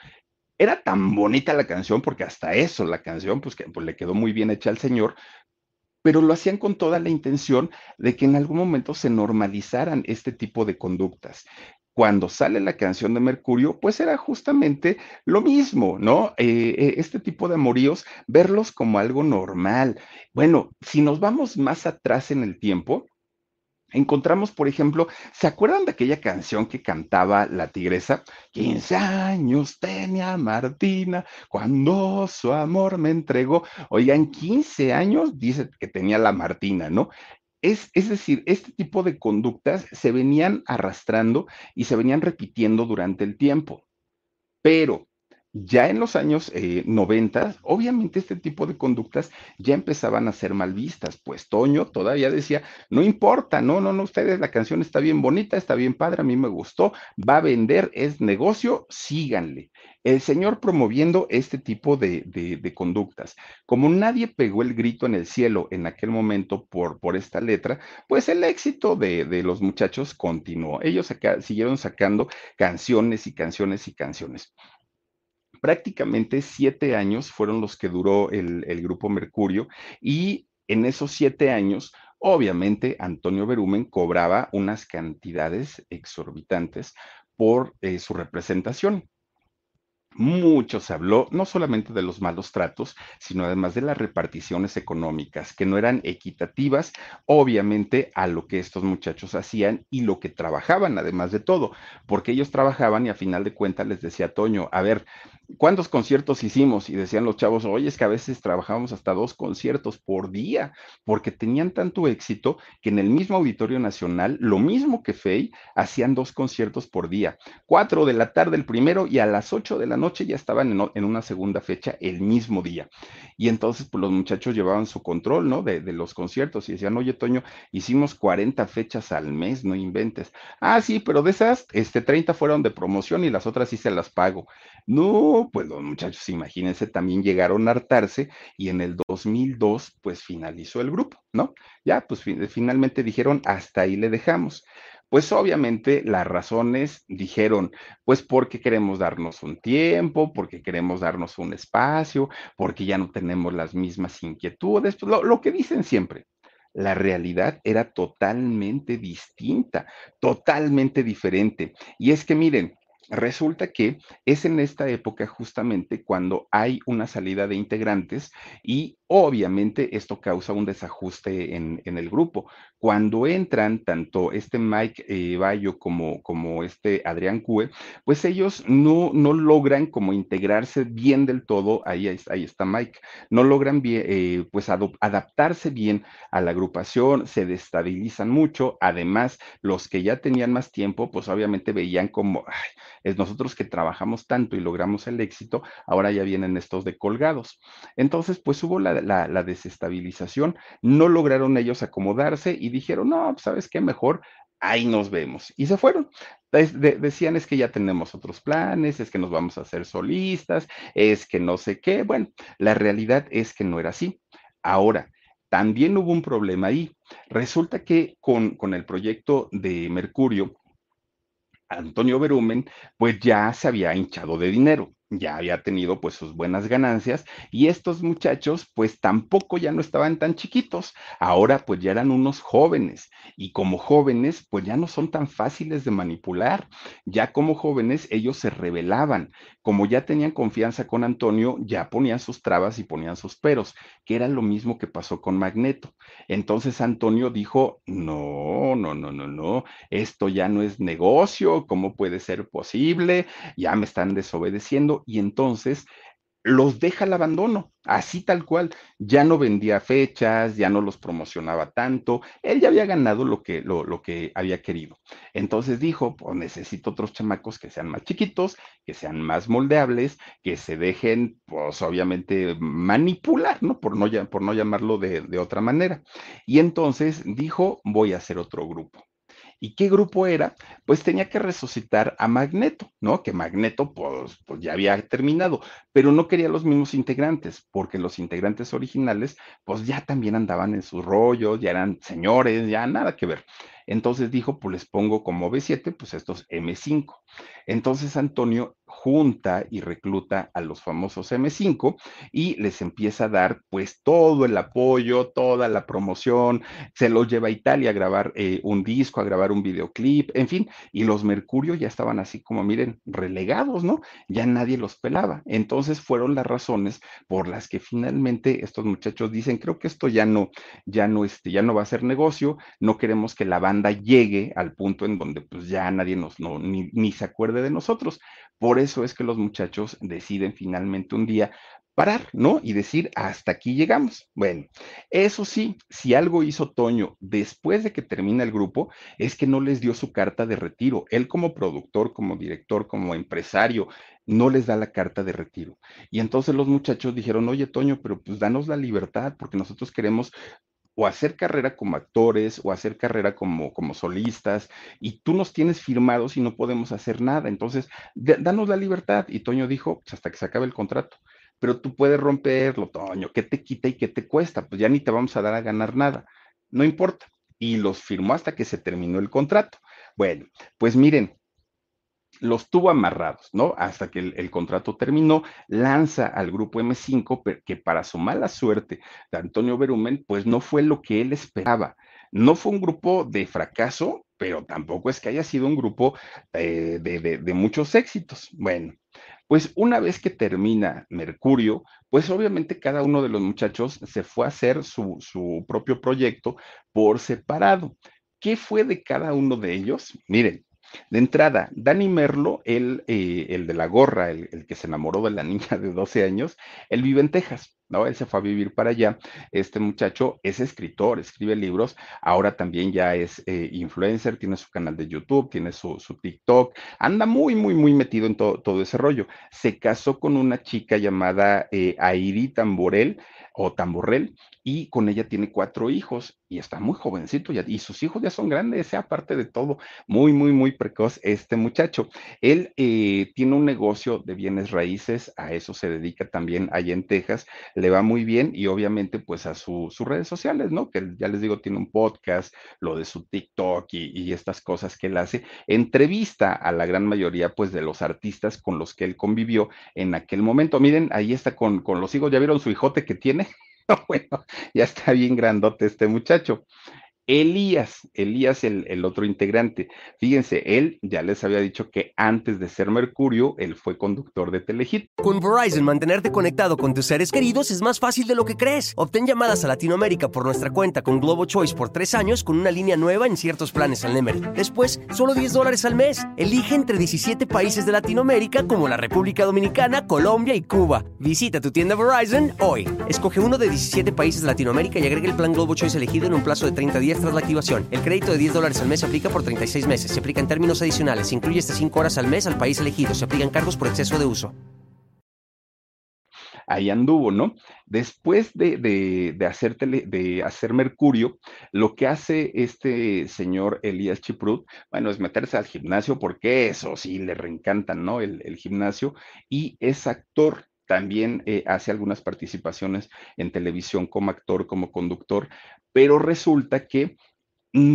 era tan bonita la canción, porque hasta eso, la canción, pues, que, pues le quedó muy bien hecha al señor, pero lo hacían con toda la intención de que en algún momento se normalizaran este tipo de conductas. Cuando sale la canción de Mercurio, pues era justamente lo mismo, ¿no? Eh, eh, este tipo de amoríos, verlos como algo normal. Bueno, si nos vamos más atrás en el tiempo, encontramos, por ejemplo, ¿se acuerdan de aquella canción que cantaba la tigresa? 15 años tenía Martina cuando su amor me entregó. Oigan, 15 años dice que tenía la Martina, ¿no? Es, es, decir, este tipo de conductas se venían arrastrando y se venían repitiendo durante el tiempo. Pero ya en los años eh, 90, obviamente este tipo de conductas ya empezaban a ser mal vistas, pues Toño todavía decía, no importa, no, no, no, ustedes, la canción está bien bonita, está bien padre, a mí me gustó, va a vender, es negocio, síganle. El señor promoviendo este tipo de, conductas. Como nadie pegó el grito en el cielo en aquel momento por, esta letra, pues el éxito de, los muchachos continuó. Ellos siguieron sacando canciones y canciones y canciones prácticamente siete años fueron los que duró el, grupo Mercurio y en esos siete años, obviamente, Antonio Berumen cobraba unas cantidades exorbitantes por eh, su representación. Mucho se habló no solamente de los malos tratos, sino además de las reparticiones económicas, que no eran equitativas, obviamente, a lo que estos muchachos hacían y lo que trabajaban, además de todo, porque ellos trabajaban y a final de cuentas les decía Toño, a ver, ¿cuántos conciertos hicimos? Y decían los chavos, oye, es que a veces trabajábamos hasta dos conciertos por día, porque tenían tanto éxito que en el mismo Auditorio Nacional, lo mismo que Fey, hacían dos conciertos por día, cuatro de la tarde el primero y a las ocho de la noche noche ya estaban en, en, una segunda fecha el mismo día. Y entonces, pues los muchachos llevaban su control, ¿no? De, los conciertos y decían, oye, Toño, hicimos 40 fechas al mes, no inventes. Ah, sí, pero de esas, este, 30 fueron de promoción y las otras sí se las pago. No, pues los muchachos, imagínense, también llegaron a hartarse y en el 2002, pues finalizó el grupo, ¿no? Ya, pues finalmente dijeron, hasta ahí le dejamos. Pues obviamente las razones dijeron, pues porque queremos darnos un tiempo, porque queremos darnos un espacio, porque ya no tenemos las mismas inquietudes, pues lo, lo que dicen siempre. La realidad era totalmente distinta, totalmente diferente. Y es que miren, resulta que es en esta época justamente cuando hay una salida de integrantes y obviamente esto causa un desajuste en, en el grupo. Cuando entran tanto este Mike eh, Bayo como, como este Adrián Cue, pues ellos no, no logran como integrarse bien del todo, ahí, ahí está Mike, no logran bien, eh, pues adaptarse bien a la agrupación, se destabilizan mucho, además los que ya tenían más tiempo, pues obviamente veían como, es nosotros que trabajamos tanto y logramos el éxito, ahora ya vienen estos de colgados. Entonces, pues hubo la, la, desestabilización, no lograron ellos acomodarse y dijeron, no, pues, ¿sabes qué? Mejor ahí nos vemos. Y se fueron. De, decían es que ya tenemos otros planes, es que nos vamos a hacer solistas, es que no sé qué. Bueno, la realidad es que no era así. Ahora, también hubo un problema ahí. Resulta que con, con el proyecto de Mercurio, Antonio Berumen, pues ya se había hinchado de dinero ya había tenido pues sus buenas ganancias y estos muchachos pues tampoco ya no estaban tan chiquitos, ahora pues ya eran unos jóvenes y como jóvenes pues ya no son tan fáciles de manipular, ya como jóvenes ellos se rebelaban, como ya tenían confianza con Antonio, ya ponían sus trabas y ponían sus peros, que era lo mismo que pasó con Magneto. Entonces Antonio dijo, no, no, no, no, no, esto ya no es negocio, ¿cómo puede ser posible? Ya me están desobedeciendo y entonces los deja al abandono, así tal cual. Ya no vendía fechas, ya no los promocionaba tanto, él ya había ganado lo que, lo, lo que había querido. Entonces dijo, pues necesito otros chamacos que sean más chiquitos, que sean más moldeables, que se dejen, pues obviamente, manipular, ¿no? Por no, por no llamarlo de, de otra manera. Y entonces dijo, voy a hacer otro grupo. ¿Y qué grupo era? Pues tenía que resucitar a Magneto, ¿no? Que Magneto pues, pues ya había terminado, pero no quería los mismos integrantes, porque los integrantes originales pues ya también andaban en sus rollos, ya eran señores, ya nada que ver. Entonces dijo, pues les pongo como B7, pues estos M5. Entonces Antonio junta y recluta a los famosos M5 y les empieza a dar pues todo el apoyo, toda la promoción, se los lleva a Italia a grabar eh, un disco, a grabar un videoclip, en fin, y los Mercurio ya estaban así como, miren, relegados, ¿no? Ya nadie los pelaba. Entonces fueron las razones por las que finalmente estos muchachos dicen, creo que esto ya no, ya no, este, ya no va a ser negocio, no queremos que la banda llegue al punto en donde pues ya nadie nos, no, ni, ni se acuerde de nosotros. Por eso es que los muchachos deciden finalmente un día parar, ¿no? Y decir, hasta aquí llegamos. Bueno, eso sí, si algo hizo Toño después de que termina el grupo, es que no les dio su carta de retiro. Él como productor, como director, como empresario, no les da la carta de retiro. Y entonces los muchachos dijeron, oye, Toño, pero pues danos la libertad, porque nosotros queremos o hacer carrera como actores o hacer carrera como, como solistas y tú nos tienes firmados y no podemos hacer nada. Entonces, danos la libertad. Y Toño dijo, pues hasta que se acabe el contrato. Pero tú puedes romperlo, Toño. ¿Qué te quita y qué te cuesta? Pues ya ni te vamos a dar a ganar nada. No importa. Y los firmó hasta que se terminó el contrato. Bueno, pues miren, los tuvo amarrados, ¿no? Hasta que el, contrato terminó, lanza al grupo M5, que para su mala suerte de Antonio Berumen, pues no fue lo que él esperaba. No fue un grupo de fracaso, pero tampoco es que haya sido un grupo eh, de, muchos éxitos. Bueno, pues una vez que termina Mercurio, pues obviamente cada uno de los muchachos se fue a hacer su, su propio proyecto por separado. ¿Qué fue de cada uno de ellos? Miren, de entrada, Danny Merlo, él, eh, el de la gorra, el, el, que se enamoró de la niña de 12 años, él vive en Texas. ¿no? Él se fue a vivir para allá. Este muchacho es escritor, escribe libros, ahora también ya es eh, influencer, tiene su canal de YouTube, tiene su, su TikTok, anda muy, muy, muy metido en todo ese rollo. Se casó con una chica llamada eh, Airi Tamborel o Tamborrel y con ella tiene cuatro hijos y está muy jovencito ya, y sus hijos ya son grandes, sea aparte de todo, muy, muy, muy precoz este muchacho. Él eh, tiene un negocio de bienes raíces, a eso se dedica también allá en Texas le va muy bien y obviamente pues a sus redes sociales, ¿no? Que ya les digo, tiene un podcast, lo de su TikTok y, estas cosas que él hace. Entrevista a la gran mayoría pues de los artistas con los que él convivió en aquel momento. Miren, ahí está con, con los hijos, ¿ya vieron su hijote que tiene? [laughs] bueno, ya está bien grandote este muchacho. Elías, Elías el, el, otro integrante. Fíjense, él ya les había dicho que antes de ser Mercurio, él fue conductor de Telehit. Con Verizon, mantenerte conectado con tus seres queridos es más fácil de lo que crees. Obtén llamadas a Latinoamérica por nuestra cuenta con Globo Choice por tres años con una línea nueva en ciertos planes al Nemery. Después, solo 10 dólares al mes. Elige entre 17 países de Latinoamérica como la República Dominicana, Colombia y Cuba. Visita tu tienda Verizon hoy. Escoge uno de 17 países de Latinoamérica y agrega el plan Globo Choice elegido en un plazo de 30 días tras la activación. El crédito de 10 dólares al mes se aplica por 36 meses. Se aplica en términos adicionales. Se incluye hasta 5 horas al mes al país elegido. Se aplican cargos por exceso de uso. Ahí anduvo, ¿no? Después de, de, hacer, de hacer Mercurio, lo que hace este señor Elías Chiprut, bueno, es meterse al gimnasio, porque eso sí le reencantan, ¿no? El gimnasio, y es actor también eh, hace algunas participaciones en televisión como actor, como conductor, pero resulta que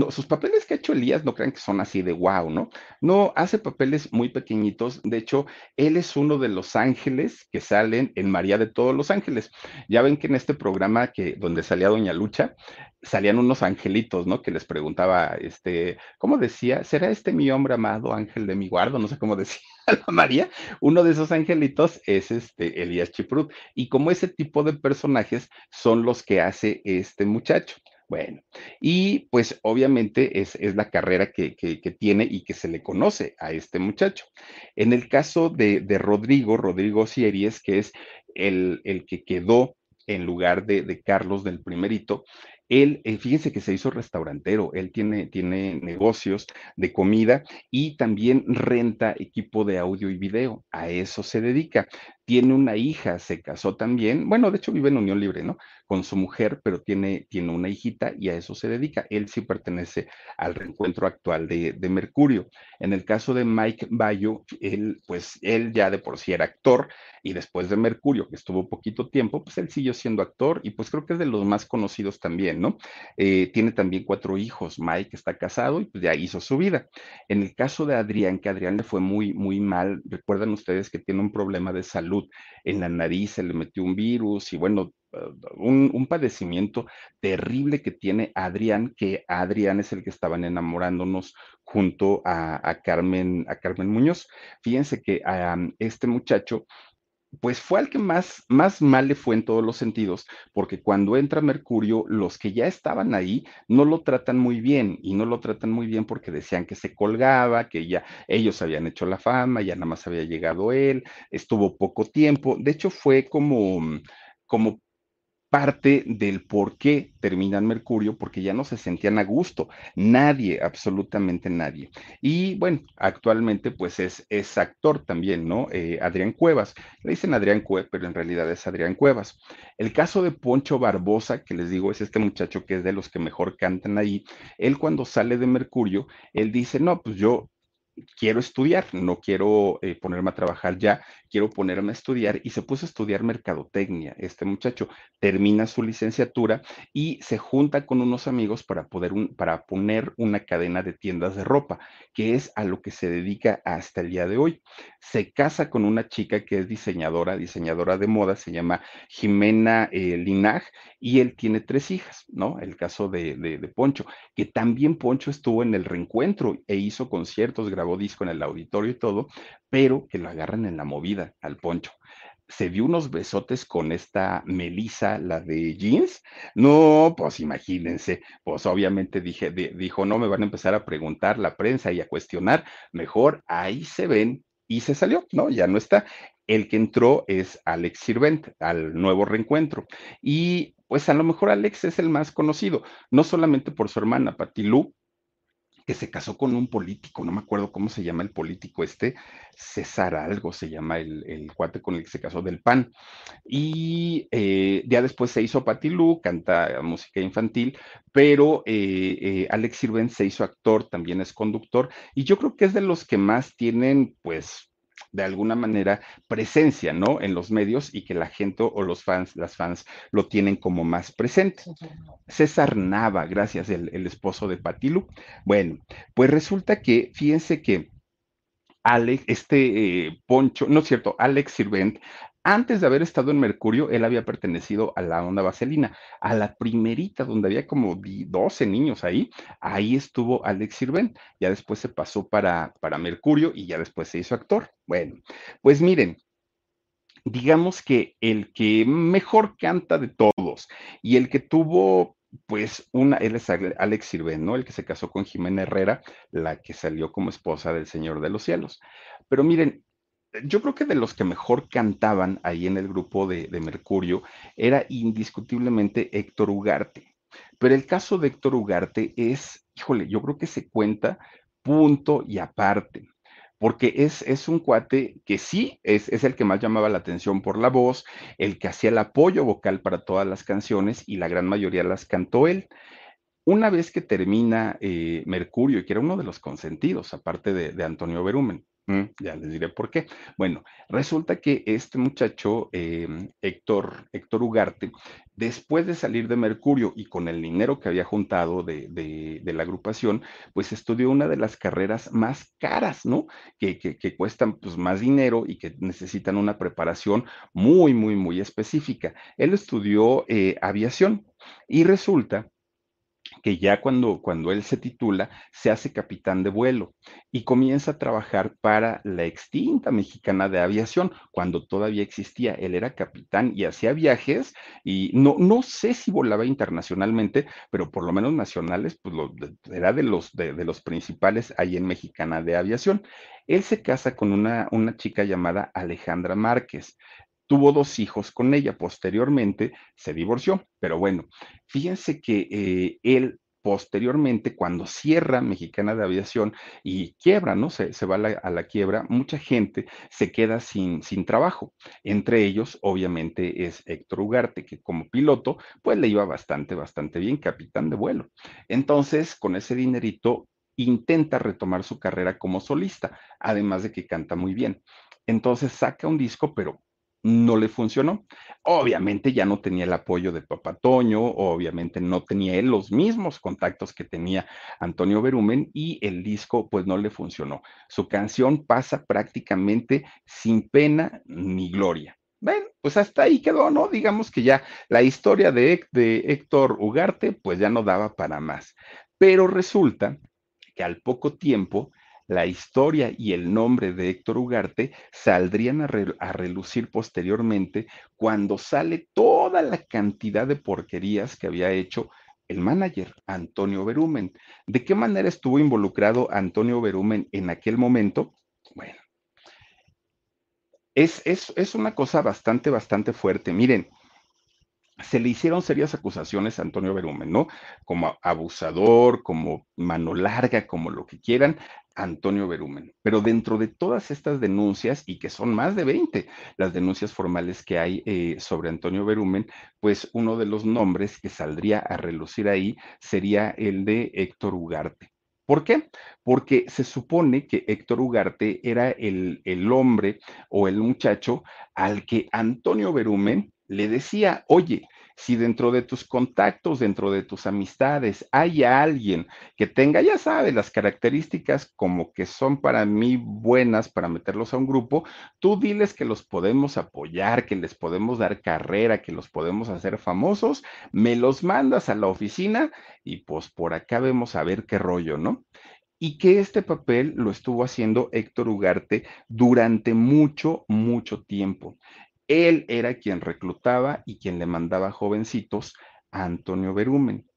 sus papeles que ha hecho Elías no crean que son así de wow, ¿no? No, hace papeles muy pequeñitos. De hecho, él es uno de los ángeles que salen en María de todos los ángeles. Ya ven que en este programa que donde salía Doña Lucha, salían unos angelitos, ¿no? Que les preguntaba, este, ¿cómo decía? ¿Será este mi hombre amado, ángel de mi guardo? No sé cómo decía [laughs] María. Uno de esos angelitos es este Elías Chiprut. Y como ese tipo de personajes son los que hace este muchacho. Bueno, y pues obviamente es, la carrera que, tiene y que se le conoce a este muchacho. En el caso de, Rodrigo, Rodrigo Sieries, que es el, el que quedó en lugar de, de, Carlos del primerito, él, eh, fíjense que se hizo restaurantero, él tiene, tiene negocios de comida y también renta equipo de audio y video, a eso se dedica. Tiene una hija, se casó también, bueno, de hecho vive en unión libre, ¿no? Con su mujer, pero tiene, tiene una hijita y a eso se dedica. Él sí pertenece al reencuentro actual de, de Mercurio. En el caso de Mike Bayo, él, pues él ya de por sí era actor y después de Mercurio, que estuvo poquito tiempo, pues él siguió siendo actor y pues creo que es de los más conocidos también, ¿no? Eh, tiene también cuatro hijos. Mike está casado y pues ya hizo su vida. En el caso de Adrián, que Adrián le fue muy, muy mal, recuerdan ustedes que tiene un problema de salud en la nariz, se le metió un virus y bueno, eh, un, padecimiento terrible que tiene Adrián, que Adrián es el que estaban enamorándonos junto a, Carmen, a Carmen Muñoz. Fíjense que a este muchacho pues fue al que más, más mal le fue en todos los sentidos, porque cuando entra Mercurio, los que ya estaban ahí no lo tratan muy bien, y no lo tratan muy bien porque decían que se colgaba, que ya ellos habían hecho la fama, ya nada más había llegado él, estuvo poco tiempo, de hecho fue como, como parte del por qué terminan Mercurio, porque ya no se sentían a gusto, nadie, absolutamente nadie. Y bueno, actualmente pues es, es actor también, ¿no? Eh, Adrián Cuevas, le dicen Adrián Cuevas, pero en realidad es Adrián Cuevas. El caso de Poncho Barbosa, que les digo, es este muchacho que es de los que mejor cantan ahí, él cuando sale de Mercurio, él dice, no, pues yo quiero estudiar, no quiero eh, ponerme a trabajar ya, quiero ponerme a estudiar y se puso a estudiar mercadotecnia. Este muchacho termina su licenciatura y se junta con unos amigos para poder para poner una cadena de tiendas de ropa, que es a lo que se dedica hasta el día de hoy. Se casa con una chica que es diseñadora, diseñadora de moda, se llama Jimena eh, Linaj y él tiene tres hijas, ¿no? El caso de, de, de Poncho, que también Poncho estuvo en el reencuentro e hizo conciertos, grabó disco en el auditorio y todo, pero que lo agarran en la movida al poncho se dio unos besotes con esta Melissa, la de jeans. No, pues imagínense, pues obviamente dije, dijo, no me van a empezar a preguntar la prensa y a cuestionar, mejor ahí se ven y se salió, ¿no? Ya no está. El que entró es Alex Sirvent al nuevo reencuentro. Y pues a lo mejor Alex es el más conocido, no solamente por su hermana Patilú, se casó con un político, no me acuerdo cómo se llama el político este, César algo se llama el, cuate con el que se casó del PAN. Y eh, ya después se hizo Patilú, canta música infantil, pero eh, eh, Alex Sirven se hizo actor, también es conductor, y yo creo que es de los que más tienen, pues, de alguna manera presencia, ¿no? En los medios y que la gente o los fans, las fans lo tienen como más presente. César Nava, gracias, el, esposo de Patilu. Bueno, pues resulta que, fíjense que Alex, este eh, Poncho, no es cierto, Alex Sirvent antes de haber estado en Mercurio, él había pertenecido a la onda vaselina, a la primerita, donde había como 12 niños ahí. Ahí estuvo Alex Sirven. Ya después se pasó para, para Mercurio y ya después se hizo actor. Bueno, pues miren, digamos que el que mejor canta de todos y el que tuvo pues una, él es Alex Sirven, ¿no? El que se casó con Jimena Herrera, la que salió como esposa del Señor de los Cielos. Pero miren, yo creo que de los que mejor cantaban ahí en el grupo de, Mercurio era indiscutiblemente Héctor Ugarte. Pero el caso de Héctor Ugarte es, híjole, yo creo que se cuenta punto y aparte, porque es, es un cuate que sí es, es, el que más llamaba la atención por la voz, el que hacía el apoyo vocal para todas las canciones y la gran mayoría las cantó él. Una vez que termina eh, Mercurio, que era uno de los consentidos, aparte de, Antonio Berumen, Mm, ya les diré por qué. Bueno, resulta que este muchacho, em, Héctor, Héctor Ugarte, después de salir de Mercurio y con el dinero que había juntado de, de- la agrupación, pues estudió una de las carreras más caras, ¿no? Que, que- que cuestan pues más dinero y que necesitan una preparación muy, muy, muy específica. Él estudió eh, aviación y resulta que ya cuando, cuando él se titula, se hace capitán de vuelo y comienza a trabajar para la extinta mexicana de aviación, cuando todavía existía. Él era capitán y hacía viajes y no, no sé si volaba internacionalmente, pero por lo menos nacionales, pues era de los, de, de los principales ahí en mexicana de aviación. Él se casa con una, una chica llamada Alejandra Márquez. Tuvo dos hijos con ella, posteriormente se divorció, pero bueno, Fíjense que eh, él posteriormente, cuando cierra Mexicana de Aviación y quiebra, ¿no? Se, se va a la, quiebra, mucha gente se queda sin, sin trabajo. Entre ellos, obviamente, es Héctor Ugarte, que como piloto, pues le iba bastante, bastante bien, capitán de vuelo. Entonces, con ese dinerito, intenta retomar su carrera como solista, además de que canta muy bien. Entonces saca un disco, pero no le funcionó. Obviamente ya no tenía el apoyo de Papá Toño, obviamente no tenía él los mismos contactos que tenía Antonio Berumen y el disco pues no le funcionó. Su canción pasa prácticamente sin pena ni gloria. Bueno, pues hasta ahí quedó, ¿no? Digamos que ya la historia de, Héc- de Héctor Ugarte pues ya no daba para más. Pero resulta que al poco tiempo la historia y el nombre de Héctor Ugarte saldrían a, re- a relucir posteriormente cuando sale toda la cantidad de porquerías que había hecho el manager Antonio Berumen. ¿De qué manera estuvo involucrado Antonio Berumen en aquel momento? Bueno, es, es, es una cosa bastante, bastante fuerte. Miren, se le hicieron serias acusaciones a Antonio Berumen, ¿no? Como abusador, como mano larga, como lo que quieran, Antonio Berumen. Pero dentro de todas estas denuncias, y que son más de 20 las denuncias formales que hay eh, sobre Antonio Berumen, pues uno de los nombres que saldría a relucir ahí sería el de Héctor Ugarte. ¿Por qué? Porque se supone que Héctor Ugarte era el, el hombre o el muchacho al que Antonio Berumen le decía, oye, si dentro de tus contactos, dentro de tus amistades, hay alguien que tenga, ya sabes, las características como que son para mí buenas para meterlos a un grupo, tú diles que los podemos apoyar, que les podemos dar carrera, que los podemos hacer famosos, me los mandas a la oficina y pues por acá vemos a ver qué rollo, ¿no? Y que este papel lo estuvo haciendo Héctor Ugarte durante mucho, mucho tiempo. Él era quien reclutaba y quien le mandaba jovencitos a Antonio Berumen.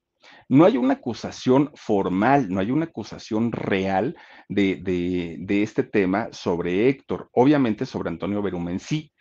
No hay una acusación formal, no hay una acusación real de, de, de este tema sobre Héctor. Obviamente sobre Antonio Berumen sí,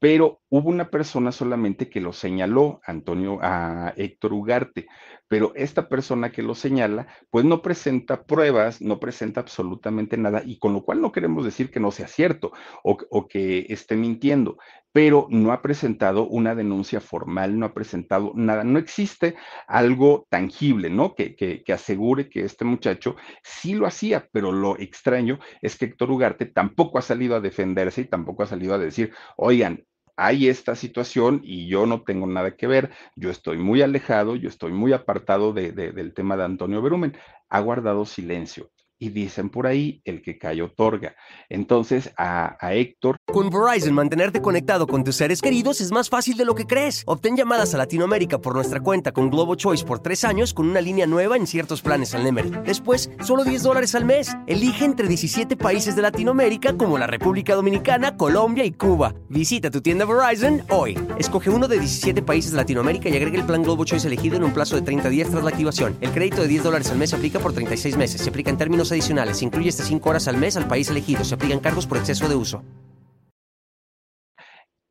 pero hubo una persona solamente que lo señaló, Antonio, a Héctor Ugarte, pero esta persona que lo señala, pues no presenta pruebas, no presenta absolutamente nada, y con lo cual no queremos decir que no sea cierto o, o que esté mintiendo, pero no ha presentado una denuncia formal, no ha presentado nada, no existe algo tangible, ¿no? Que, que, que asegure que este muchacho sí lo hacía, pero lo extraño es que Héctor Ugarte tampoco ha salido a defenderse y tampoco ha salido a decir, oigan, hay esta situación y yo no tengo nada que ver, yo estoy muy alejado, yo estoy muy apartado de, de, del tema de Antonio Berumen, ha guardado silencio. Y dicen por ahí, el que cae otorga. Entonces, a, a, Héctor. Con Verizon, mantenerte conectado con tus seres queridos es más fácil de lo que crees. Obtén llamadas a Latinoamérica por nuestra cuenta con Globo Choice por tres años con una línea nueva en ciertos planes al Nemery. Después, solo 10 dólares al mes. Elige entre 17 países de Latinoamérica como la República Dominicana, Colombia y Cuba. Visita tu tienda Verizon hoy. Escoge uno de 17 países de Latinoamérica y agrega el plan Globo Choice elegido en un plazo de 30 días tras la activación. El crédito de 10 dólares al mes se aplica por 36 meses. Se aplica en términos adicionales. Incluye hasta 5 horas al mes al país elegido. Se aplican cargos por exceso de uso.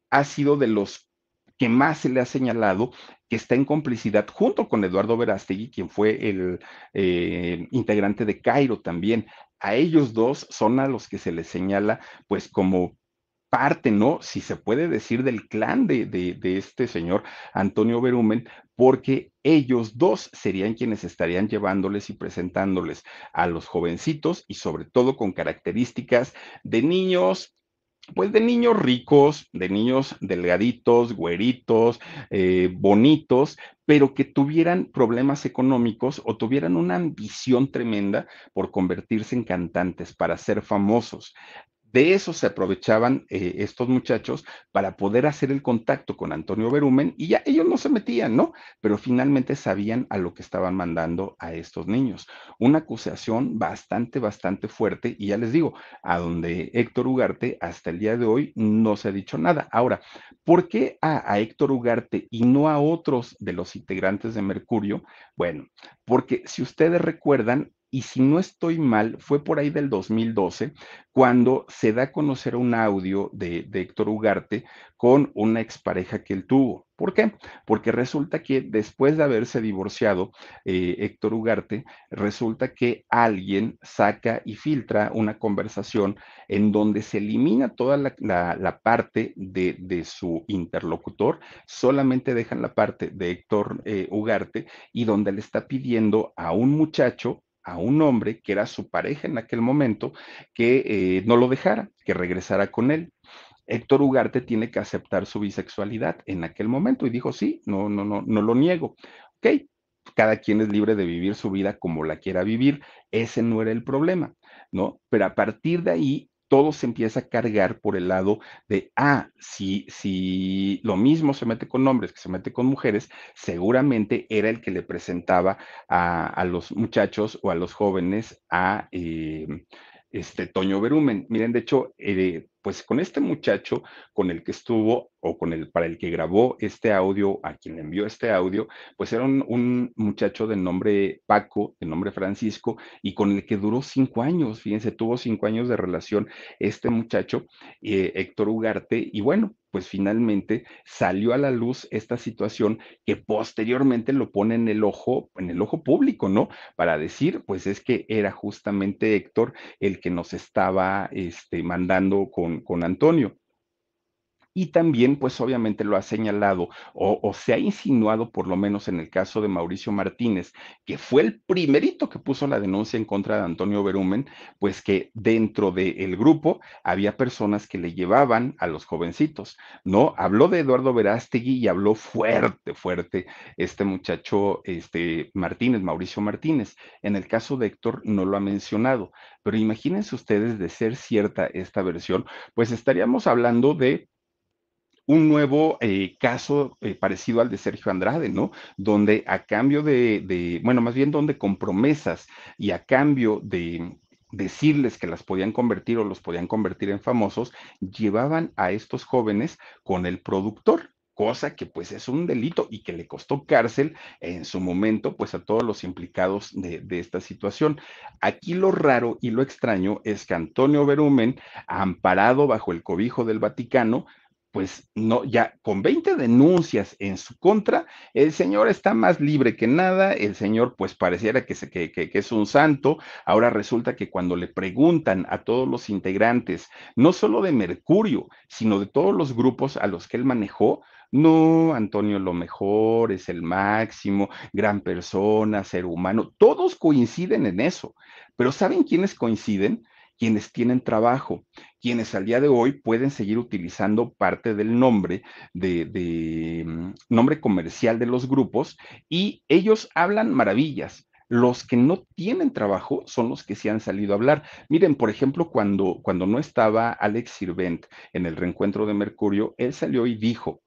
Ha sido de los que más se le ha señalado que está en complicidad junto con Eduardo Verástegui, quien fue el eh, integrante de Cairo también. A ellos dos son a los que se les señala, pues, como parte, ¿no? Si se puede decir del clan de, de, este señor Antonio Berumen, porque ellos dos serían quienes estarían llevándoles y presentándoles a los jovencitos y sobre todo con características de niños pues de niños ricos, de niños delgaditos, güeritos, eh, bonitos, pero que tuvieran problemas económicos o tuvieran una ambición tremenda por convertirse en cantantes, para ser famosos. De eso se aprovechaban eh, estos muchachos para poder hacer el contacto con Antonio Berumen y ya ellos no se metían, ¿no? Pero finalmente sabían a lo que estaban mandando a estos niños. Una acusación bastante, bastante fuerte y ya les digo, a donde Héctor Ugarte hasta el día de hoy no se ha dicho nada. Ahora, ¿por qué a, a Héctor Ugarte y no a otros de los integrantes de Mercurio? Bueno, porque si ustedes recuerdan, y si no estoy mal, fue por ahí del 2012 cuando se da a conocer un audio de, Héctor Ugarte con una expareja que él tuvo. ¿Por qué? Porque resulta que después de haberse divorciado eh, Héctor Ugarte, resulta que alguien saca y filtra una conversación en donde se elimina toda la, parte de, su interlocutor, solamente dejan la parte de Héctor eh, Ugarte y donde le está pidiendo a un muchacho a un hombre que era su pareja en aquel momento que eh, no lo dejara, que regresara con él. Héctor Ugarte tiene que aceptar su bisexualidad en aquel momento y dijo, sí, no, no, no, no lo niego. Ok, cada quien es libre de vivir su vida como la quiera vivir, ese no era el problema, ¿no? Pero a partir de ahí, todo se empieza a cargar por el lado de, ah, si, si lo mismo se mete con hombres que se mete con mujeres, seguramente era el que le presentaba a, los muchachos o a los jóvenes a eh, este Toño Berumen. Miren, de hecho, eh, pues con este muchacho con el que estuvo o con el para el que grabó este audio, a quien le envió este audio, pues era un, muchacho de nombre Paco, de nombre Francisco, y con el que duró cinco años, fíjense, tuvo cinco años de relación este muchacho, eh, Héctor Ugarte, y bueno, pues finalmente salió a la luz esta situación que posteriormente lo pone en el ojo, en el ojo público, ¿no? Para decir, pues es que era justamente Héctor el que nos estaba este, mandando con, con, Antonio y también, pues obviamente lo ha señalado o, se ha insinuado, por lo menos en el caso de Mauricio Martínez, que fue el primerito que puso la denuncia en contra de Antonio Berumen, pues que dentro del grupo había personas que le llevaban a los jovencitos, ¿no? Habló de Eduardo Verástegui y habló fuerte, fuerte este muchacho, este Martínez, Mauricio Martínez. En el caso de Héctor no lo ha mencionado, pero imagínense ustedes de ser cierta esta versión, pues estaríamos hablando de un nuevo eh, caso eh, parecido al de Sergio Andrade, ¿no? Donde a cambio de, bueno, más bien donde con promesas y a cambio de decirles que las podían convertir o los podían convertir en famosos, llevaban a estos jóvenes con el productor cosa que pues es un delito y que le costó cárcel en su momento pues a todos los implicados de, de, esta situación. Aquí lo raro y lo extraño es que Antonio Berumen, amparado bajo el cobijo del Vaticano, pues no, ya con 20 denuncias en su contra, el señor está más libre que nada, el señor pues pareciera que, se, que, que, es un santo, ahora resulta que cuando le preguntan a todos los integrantes, no solo de Mercurio, sino de todos los grupos a los que él manejó, no, Antonio, lo mejor, es el máximo, gran persona, ser humano, todos coinciden en eso, pero ¿saben quiénes coinciden? Quienes tienen trabajo, quienes al día de hoy pueden seguir utilizando parte del nombre de, mm, nombre comercial de los grupos y ellos hablan maravillas. Los que no tienen trabajo son los que se han salido a hablar. Miren, por ejemplo, cuando, cuando no estaba Alex Sirvent en el reencuentro de Mercurio, él salió y dijo,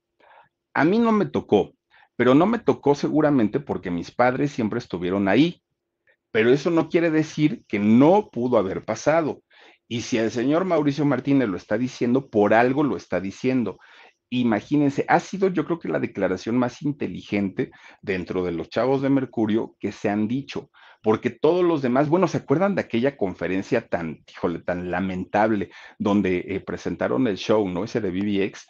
a mí no me tocó, pero no me tocó seguramente porque mis padres siempre estuvieron ahí pero eso no quiere decir que no pudo haber pasado. Y si el señor Mauricio Martínez lo está diciendo, por algo lo está diciendo. Imagínense, ha sido yo creo que la declaración más inteligente dentro de los chavos de Mercurio que se han dicho, porque todos los demás, bueno, ¿se acuerdan de aquella conferencia tan, híjole, tan lamentable donde eh, presentaron el show, ¿no? Ese de BBX.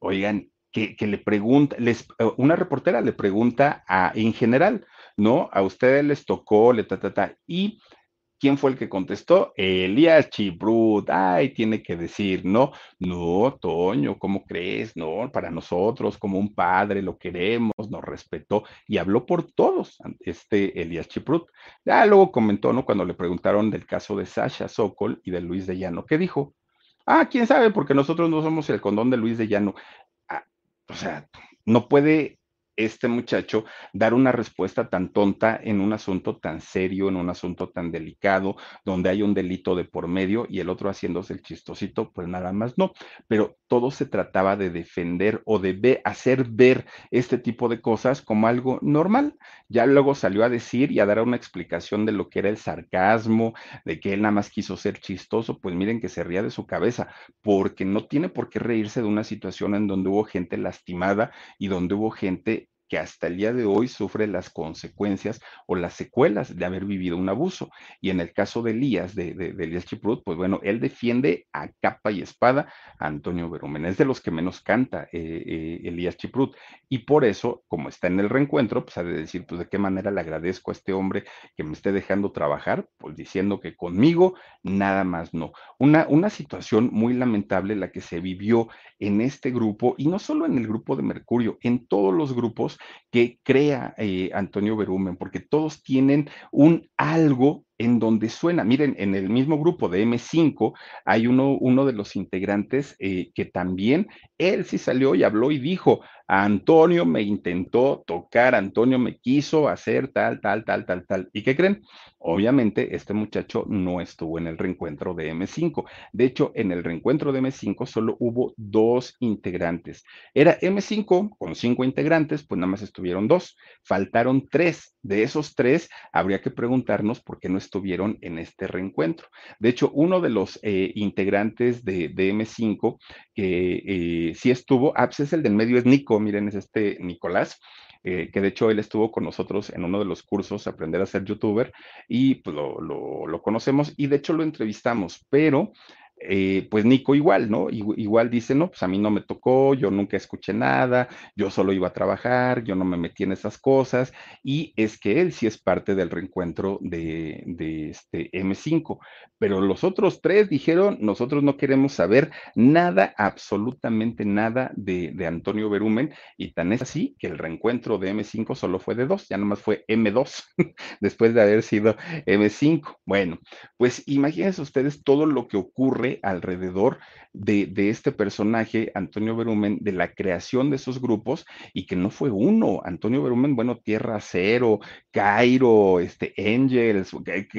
Oigan, que, le pregunta, les, eh, una reportera le pregunta a, en general, ¿no? A ustedes les tocó, le ta, ta, ta. Y ¿Quién fue el que contestó? Elías Chibrut. Ay, tiene que decir, no, no, Toño, ¿cómo crees? No, para nosotros, como un padre, lo queremos, nos respetó y habló por todos, este Elías Chibrut. Ya luego comentó, ¿no? Cuando le preguntaron del caso de Sasha Sokol y de Luis de Llano, ¿qué dijo? Ah, quién sabe, porque nosotros no somos el condón de Luis de Llano. Ah, o sea, no puede este muchacho dar una respuesta tan tonta en un asunto tan serio, en un asunto tan delicado, donde hay un delito de por medio y el otro haciéndose el chistosito, pues nada más no. Pero todo se trataba de defender o de hacer ver este tipo de cosas como algo normal. Ya luego salió a decir y a dar una explicación de lo que era el sarcasmo, de que él nada más quiso ser chistoso, pues miren que se ría de su cabeza, porque no tiene por qué reírse de una situación en donde hubo gente lastimada y donde hubo gente que hasta el día de hoy sufre las consecuencias o las secuelas de haber vivido un abuso. Y en el caso de Elías, de, Elías Chiprut, pues bueno, él defiende a capa y espada a Antonio Berumen. Es de los que menos canta eh, eh, Elías Chiprut. Y por eso, como está en el reencuentro, pues ha de decir, pues de qué manera le agradezco a este hombre que me esté dejando trabajar, pues diciendo que conmigo nada más no. Una, una situación muy lamentable la que se vivió en este grupo, y no solo en el grupo de Mercurio, en todos los grupos que crea eh, Antonio Berumen, porque todos tienen un algo en donde suena. Miren, en el mismo grupo de M5 hay uno, uno de los integrantes eh, que también, él sí salió y habló y dijo, Antonio me intentó tocar, Antonio me quiso hacer tal, tal, tal, tal, tal. ¿Y qué creen? Obviamente este muchacho no estuvo en el reencuentro de M5. De hecho, en el reencuentro de M5 solo hubo dos integrantes. Era M5 con cinco integrantes, pues nada más estuvieron dos. Faltaron tres. De esos tres, habría que preguntarnos por qué no estuvieron en este reencuentro. De hecho, uno de los eh, integrantes de, M5 que eh, sí estuvo, ah, pues es el del medio, es Nico, miren, es este Nicolás. Eh, que de hecho él estuvo con nosotros en uno de los cursos, Aprender a ser youtuber, y pues lo conocemos y de hecho lo entrevistamos, pero eh, pues Nico igual, ¿no? Igual dice, no, pues a mí no me tocó, yo nunca escuché nada, yo solo iba a trabajar, yo no me metí en esas cosas, y es que él sí es parte del reencuentro de, de este M5, pero los otros tres dijeron, nosotros no queremos saber nada, absolutamente nada de, de Antonio Berumen, y tan es así que el reencuentro de M5 solo fue de dos, ya nomás fue M2, [laughs] después de haber sido M5. Bueno, pues imagínense ustedes todo lo que ocurre alrededor de, este personaje, Antonio Berumen, de la creación de esos grupos y que no fue uno. Antonio Berumen, bueno, Tierra Cero, Cairo, este, Angels,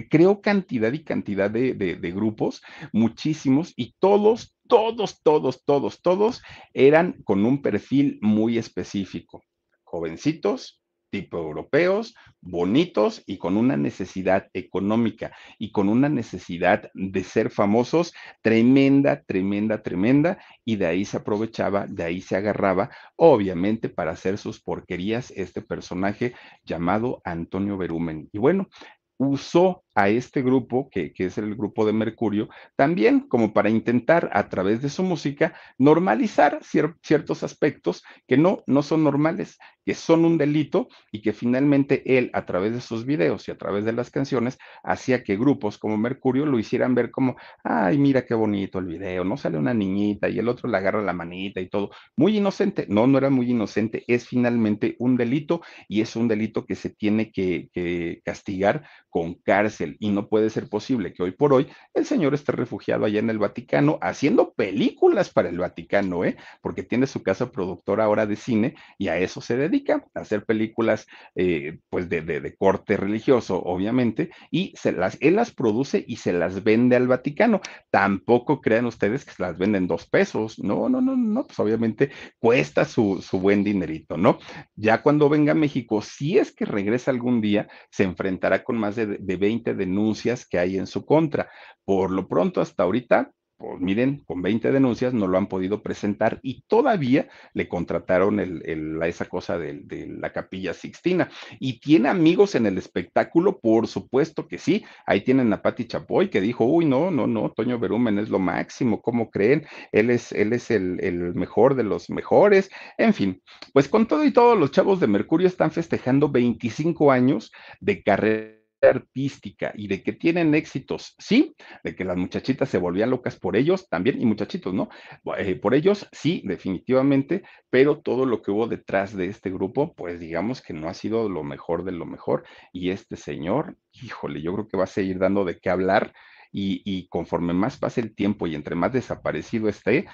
creó cantidad y cantidad de, de grupos, muchísimos, y todos, todos, todos, todos, todos eran con un perfil muy específico. Jovencitos, tipo europeos, bonitos y con una necesidad económica y con una necesidad de ser famosos tremenda, tremenda, tremenda, y de ahí se aprovechaba, de ahí se agarraba, obviamente para hacer sus porquerías este personaje llamado Antonio Berumen. Y bueno, usó a este grupo, que, es el grupo de Mercurio, también como para intentar a través de su música normalizar ciertos aspectos que no, no son normales, que son un delito y que finalmente él a través de sus videos y a través de las canciones hacía que grupos como Mercurio lo hicieran ver como, ay, mira qué bonito el video, no sale una niñita y el otro le agarra la manita y todo. Muy inocente, no, no era muy inocente, es finalmente un delito y es un delito que se tiene que, que castigar con cárcel y no puede ser posible que hoy por hoy el señor esté refugiado allá en el Vaticano haciendo películas para el Vaticano, ¿eh? Porque tiene su casa productora ahora de cine y a eso se dedica, a hacer películas eh, pues de, de, corte religioso, obviamente, y las, él las produce y se las vende al Vaticano. Tampoco crean ustedes que se las venden dos pesos, no, no, no, no, pues obviamente cuesta su, su buen dinerito, ¿no? Ya cuando venga a México, si es que regresa algún día, se enfrentará con más de, de 20 denuncias que hay en su contra. Por lo pronto, hasta ahorita, pues miren, con 20 denuncias no lo han podido presentar y todavía le contrataron el, esa cosa de, la capilla Sixtina. Y tiene amigos en el espectáculo, por supuesto que sí. Ahí tienen a Patti Chapoy que dijo, uy, no, no, no, Toño Berumen es lo máximo, ¿cómo creen? Él es, él es el, el mejor de los mejores. En fin, pues con todo y todo, los chavos de Mercurio están festejando 25 años de carrera artística y de que tienen éxitos, sí, de que las muchachitas se volvían locas por ellos también, y muchachitos, ¿no? Eh, por ellos, sí, definitivamente, pero todo lo que hubo detrás de este grupo, pues digamos que no ha sido lo mejor de lo mejor, y este señor, híjole, yo creo que va a seguir dando de qué hablar, y, y conforme más pase el tiempo y entre más desaparecido esté,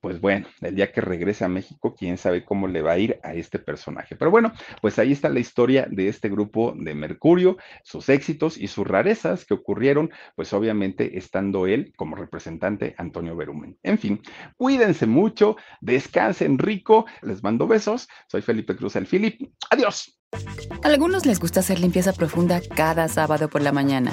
pues bueno, el día que regrese a México, quién sabe cómo le va a ir a este personaje. Pero bueno, pues ahí está la historia de este grupo de Mercurio, sus éxitos y sus rarezas que ocurrieron, pues obviamente estando él como representante Antonio Berumen. En fin, cuídense mucho, descansen rico, les mando besos. Soy Felipe Cruz el Filip. Adiós. A algunos les gusta hacer limpieza profunda cada sábado por la mañana.